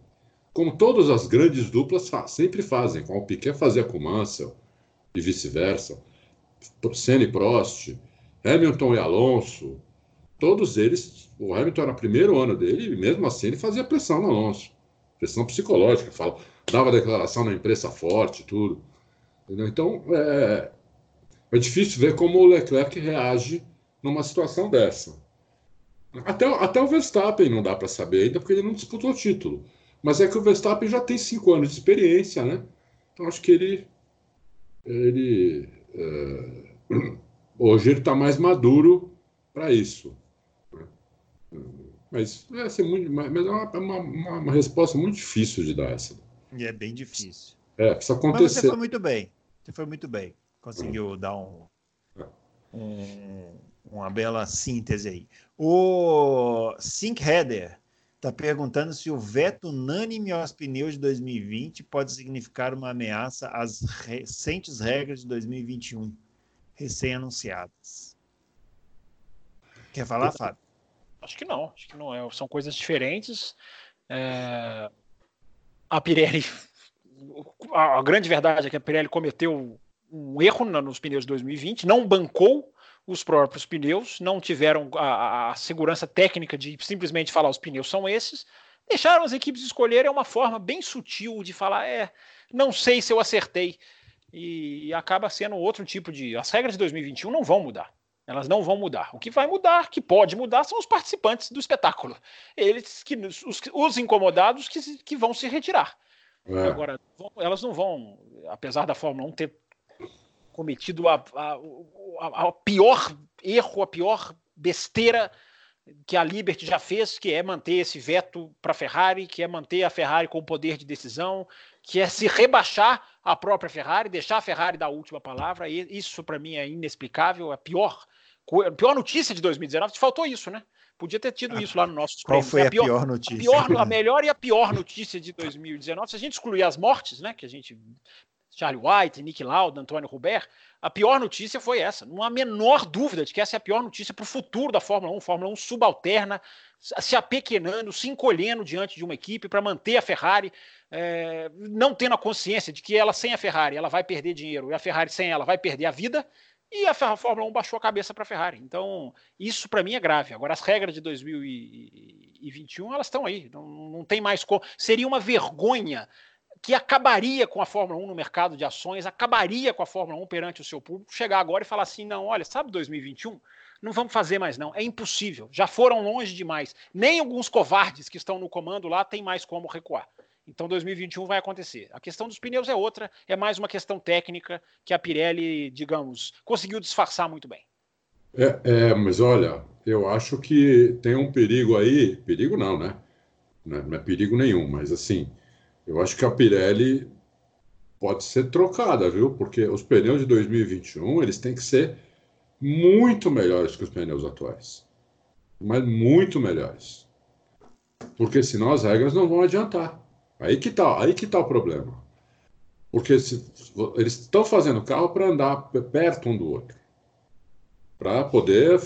como todas as grandes duplas sempre fazem, como o Piquet fazia com Mansell e vice-versa, Senna e Prost, Hamilton e Alonso, todos eles, o Hamilton era o primeiro ano dele e mesmo assim ele fazia pressão no Alonso, pressão psicológica, fala, dava declaração na imprensa forte, tudo. Entendeu? Então, é, é difícil ver como o Leclerc reage numa situação dessa. Até, até o Verstappen não dá para saber ainda, porque ele não disputou o título. Mas é que o Verstappen já tem cinco anos de experiência, né? Então acho que ele, ele é, Hoje ele está mais maduro para isso. Mas, é, ser muito, mas é uma, uma, uma, resposta muito difícil de dar essa. E é bem difícil. É, precisa acontecer. Mas você foi muito bem. Você foi muito bem. Conseguiu dar um, um, uma bela síntese aí. O Sink Header está perguntando se o veto unânime aos pneus de 2020 pode significar uma ameaça às recentes regras de 2021 recém-anunciadas. Quer falar, Fábio? Acho que não, acho que não é. São coisas diferentes. É... A Pirelli, a grande verdade é que a Pirelli cometeu um erro nos pneus de 2020, não bancou os próprios pneus, não tiveram a, a, segurança técnica de simplesmente falar os pneus são esses, deixaram as equipes escolherem é uma forma bem sutil de falar, é, não sei se eu acertei e, acaba sendo outro tipo de. As regras de 2021 não vão mudar. Elas não vão mudar. O que vai mudar, que pode mudar, são os participantes do espetáculo. Eles que os, os incomodados que, que vão se retirar. É. Agora, elas não vão, apesar da Fórmula 1 ter cometido a, a, a, a pior erro, a pior besteira que a Liberty já fez, que é manter esse veto para a Ferrari, que é manter a Ferrari com o poder de decisão, que é se rebaixar a própria Ferrari, deixar a Ferrari dar a última palavra. E isso para mim é inexplicável, a pior, a pior notícia de 2019. Faltou isso, né? Podia ter tido isso lá no nosso Qual foi a, a, pior, pior notícia? A, pior, a melhor e a pior notícia de 2019, se a gente excluir as mortes, né? Que a gente Charlie White, Nick Lauda, Antônio Hubert, a pior notícia foi essa. Não há menor dúvida de que essa é a pior notícia para o futuro da Fórmula 1. Fórmula 1 subalterna, se apequenando, se encolhendo diante de uma equipe para manter a Ferrari, é, não tendo a consciência de que ela sem a Ferrari ela vai perder dinheiro e a Ferrari sem ela vai perder a vida. E a Fórmula 1 baixou a cabeça para a Ferrari. Então, isso para mim é grave. Agora, as regras de 2021, elas estão aí. Não, não tem mais como. Seria uma vergonha que acabaria com a Fórmula 1 no mercado de ações, acabaria com a Fórmula 1 perante o seu público, chegar agora e falar assim: não, olha, sabe 2021? Não vamos fazer mais, não. É impossível. Já foram longe demais. Nem alguns covardes que estão no comando lá têm mais como recuar. Então 2021 vai acontecer. A questão dos pneus é outra, é mais uma questão técnica que a Pirelli, digamos, conseguiu disfarçar muito bem. É, é mas olha, eu acho que tem um perigo aí, perigo não, né? Não é, não é perigo nenhum, mas assim, eu acho que a Pirelli pode ser trocada, viu? Porque os pneus de 2021 eles têm que ser muito melhores que os pneus atuais, mas muito melhores, porque senão as regras não vão adiantar. Aí que tá, aí que tá o problema. Porque se, eles estão fazendo carro para andar perto um do outro, para poder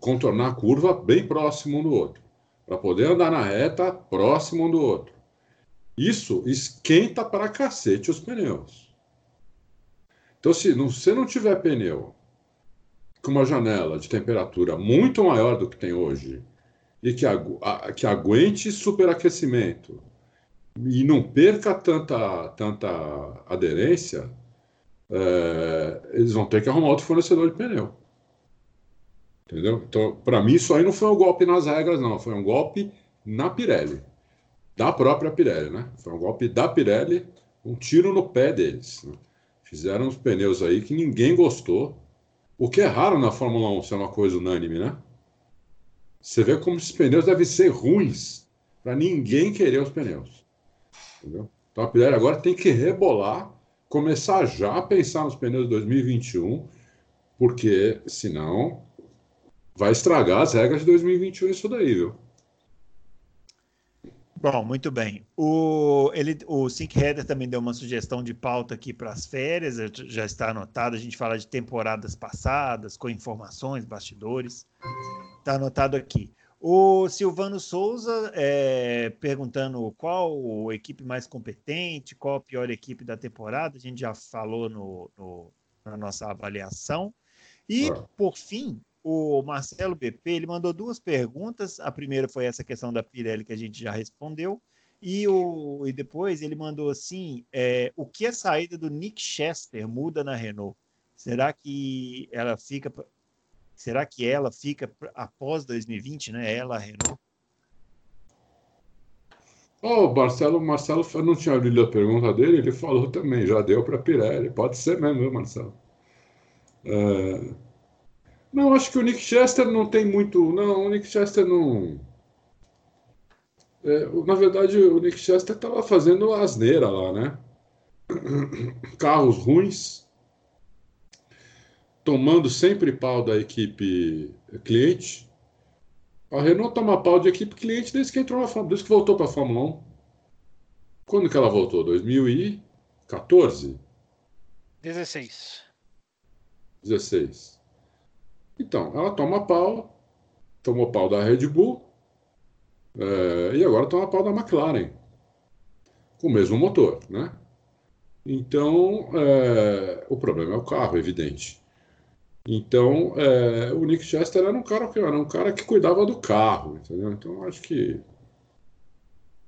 contornar a curva bem próximo um do outro, para poder andar na reta próximo um do outro. Isso esquenta para cacete os pneus. Então, se você não tiver pneu com uma janela de temperatura muito maior do que tem hoje e que, agu a, que aguente superaquecimento e não perca tanta, tanta aderência, é, eles vão ter que arrumar outro fornecedor de pneu. Entendeu? Então, para mim, isso aí não foi um golpe nas regras, não. Foi um golpe na Pirelli da própria Pirelli, né? Foi um golpe da Pirelli, um tiro no pé deles. Né? Fizeram uns pneus aí que ninguém gostou, o que é raro na Fórmula 1 ser uma coisa unânime, né? Você vê como esses pneus devem ser ruins para ninguém querer os pneus. Entendeu? Então a Pirelli agora tem que rebolar, começar já a pensar nos pneus de 2021, porque senão vai estragar as regras de 2021 isso daí, viu? Bom, muito bem. O, ele, o Sync Header também deu uma sugestão de pauta aqui para as férias, já está anotado. A gente fala de temporadas passadas, com informações, bastidores. Está anotado aqui. O Silvano Souza é, perguntando qual a equipe mais competente, qual a pior equipe da temporada. A gente já falou no, no na nossa avaliação. E, por fim, o Marcelo BP ele mandou duas perguntas. A primeira foi essa questão da Pirelli que a gente já respondeu. E, o, e depois ele mandou assim: é, o que a saída do Nick Chester muda na Renault? Será que ela fica? Será que ela fica após 2020, né? Ela, a Renault? Oh, Marcelo, Marcelo eu não tinha lido a pergunta dele, ele falou também, já deu para Pirelli. Pode ser mesmo, Marcelo? É... Não, acho que o Nick Chester não tem muito. Não, o Nick Chester não. É, na verdade, o Nick Chester estava fazendo asneira lá, né? Carros ruins, tomando sempre pau da equipe cliente. A Renault toma pau de equipe cliente desde que entrou na Fórmula, desde que voltou para a Fórmula 1. Quando que ela voltou? 2014? 16. 16. Então, ela toma pau, tomou pau da Red Bull é, e agora toma pau da McLaren, com o mesmo motor, né? Então, é, o problema é o carro, evidente. Então, é, o Nick Chester era um cara que era um cara que cuidava do carro, entendeu? Então, acho que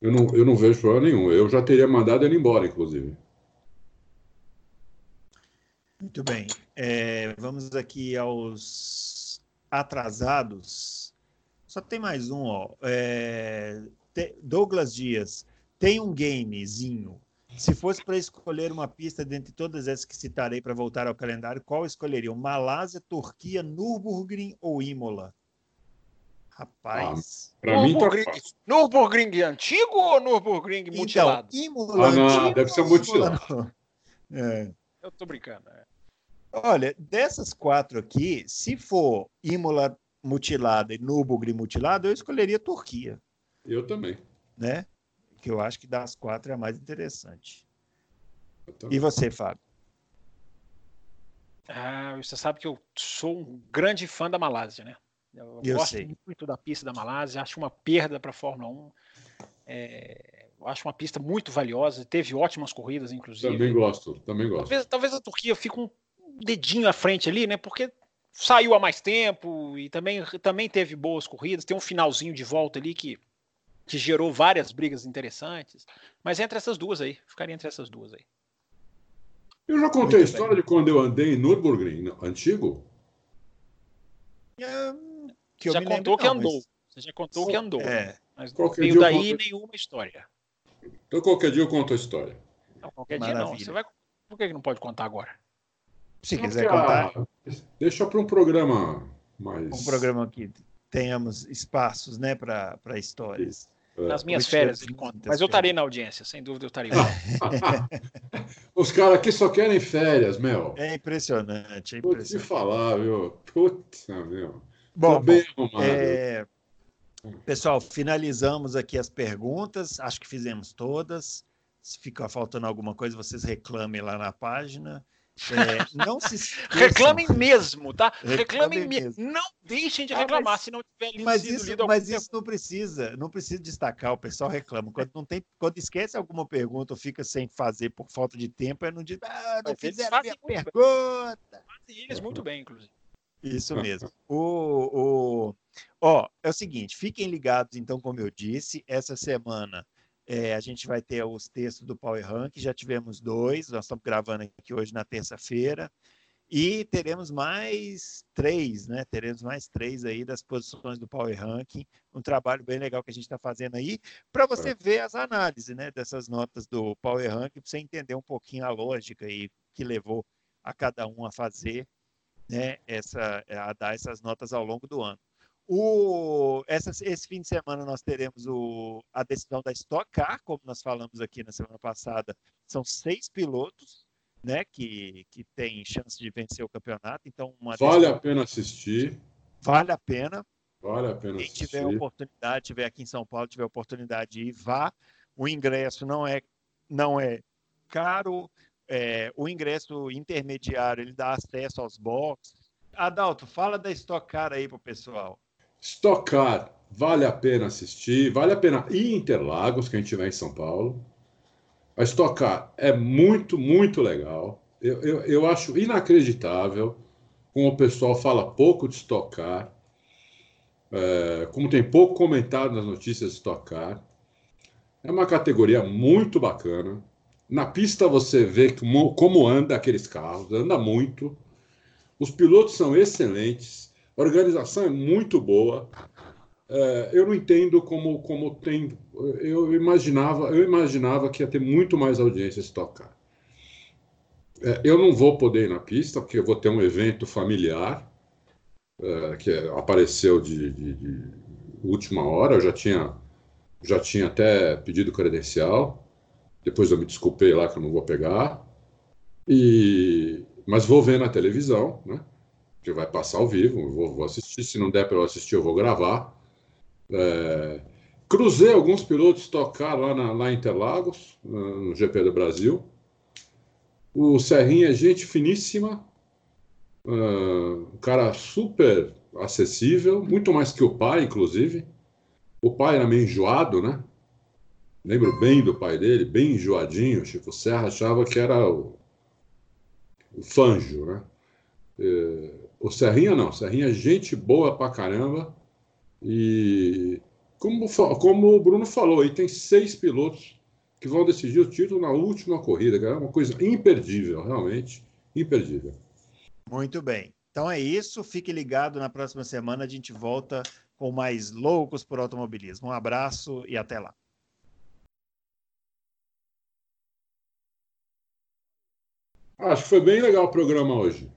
eu não, eu não vejo problema nenhum. Eu já teria mandado ele embora, inclusive. Muito bem. É, vamos aqui aos atrasados. Só tem mais um, ó. É, Douglas Dias. Tem um gamezinho. Se fosse para escolher uma pista dentre todas essas que citarei para voltar ao calendário, qual escolheria? Malásia, Turquia, Nürburgring ou Imola? Rapaz. Ah, para mim, tá Nürburgring antigo ou Nürburgring então, mutilado? Então, Imola ah, não, antigo, deve ser mutilado. É. Eu tô brincando. É. Olha, dessas quatro aqui, se for Imola mutilada e Nürburgring mutilado, eu escolheria Turquia. Eu também. Né? Que eu acho que das quatro é a mais interessante. E você, Fábio? Ah, você sabe que eu sou um grande fã da Malásia, né? Eu, eu gosto sei. muito da pista da Malásia, acho uma perda para a Fórmula 1. É, acho uma pista muito valiosa, teve ótimas corridas, inclusive. Também gosto, também gosto. Talvez, talvez a Turquia fique um dedinho à frente ali, né? Porque saiu há mais tempo e também, também teve boas corridas. Tem um finalzinho de volta ali que, que gerou várias brigas interessantes. Mas entre essas duas aí, ficaria entre essas duas aí. Eu já contei Muito a história bem. de quando eu andei em Nürburgring antigo. É, que já contou que andou. Mas... Você já contou que andou. É. Mas não veio daí conto... nenhuma história. Então qualquer dia eu conto a história. Não, qualquer Maravilha. dia não. Você vai... Por que não pode contar agora? Se não quiser contar. Deixa para um programa mais. Um programa que tenhamos espaços né, para histórias. É. Nas minhas férias ele conta. Mas eu estarei na audiência, sem dúvida eu estarei. Os caras aqui só querem férias, Mel. É impressionante, é impressionante. Vou te falar, viu? Putz, meu. Bom, bem bom é... pessoal, finalizamos aqui as perguntas. Acho que fizemos todas. Se ficar faltando alguma coisa, vocês reclamem lá na página. É, não se Reclamem mesmo, tá? Reclamem, Reclamem mesmo. Não deixem de ah, reclamar mas, se não tiver lido, mas isso, lido Mas isso não precisa, não precisa destacar, o pessoal reclama. Quando, não tem, quando esquece alguma pergunta ou fica sem fazer por falta de tempo, é não diz, ah, não mas fizeram a minha pergunta. Fazem eles muito bem, inclusive. Isso mesmo. o, o... Ó, é o seguinte, fiquem ligados, então, como eu disse, essa semana é, a gente vai ter os textos do Power Rank, já tivemos dois, nós estamos gravando aqui hoje na terça-feira, e teremos mais três, né? Teremos mais três aí das posições do Power Ranking, um trabalho bem legal que a gente está fazendo aí, para você ver as análises né, dessas notas do Power Ranking, para você entender um pouquinho a lógica aí que levou a cada um a fazer, né, essa, a dar essas notas ao longo do ano. O, essa, esse fim de semana nós teremos o, a decisão da Stock Car, como nós falamos aqui na semana passada. São seis pilotos né, que, que têm chance de vencer o campeonato. Então, vale decisão... a pena assistir. Vale a pena. Vale a pena Quem assistir. tiver oportunidade, tiver aqui em São Paulo, tiver oportunidade de ir, vá. O ingresso não é, não é caro. É, o ingresso intermediário ele dá acesso aos boxes. Adalto, fala da Stock Car aí para o pessoal. Stock Car, vale a pena assistir, vale a pena ir em Interlagos, gente vai em São Paulo. A Stock Car é muito, muito legal. Eu, eu, eu acho inacreditável como o pessoal fala pouco de Stock Car, é, como tem pouco comentário nas notícias de Stock Car. É uma categoria muito bacana. Na pista você vê como, como anda aqueles carros, anda muito. Os pilotos são excelentes a organização é muito boa. É, eu não entendo como, como tem. Eu imaginava, eu imaginava que ia ter muito mais audiência se tocar. É, eu não vou poder ir na pista, porque eu vou ter um evento familiar é, que apareceu de, de, de, última hora. Eu já tinha, já tinha até pedido credencial. Depois eu me desculpei lá que eu não vou pegar. E, mas vou ver na televisão, né? Que vai passar ao vivo, vou, vou assistir, se não der para eu assistir, eu vou gravar. É, cruzei alguns pilotos tocar lá, na, lá em Interlagos, no GP do Brasil. O Serrinha é gente finíssima, uh, um cara super acessível, muito mais que o pai, inclusive. O pai era meio enjoado, né? Lembro bem do pai dele, bem enjoadinho. Chico Serra achava que era o, o Fanjo, né? É, o Serrinha não, Serrinha é gente boa pra caramba. E como, como o Bruno falou, aí tem seis pilotos que vão decidir o título na última corrida, que é uma coisa imperdível, realmente imperdível. Muito bem. Então é isso. Fique ligado na próxima semana. A gente volta com mais loucos por automobilismo. Um abraço e até lá. Acho que foi bem legal o programa hoje.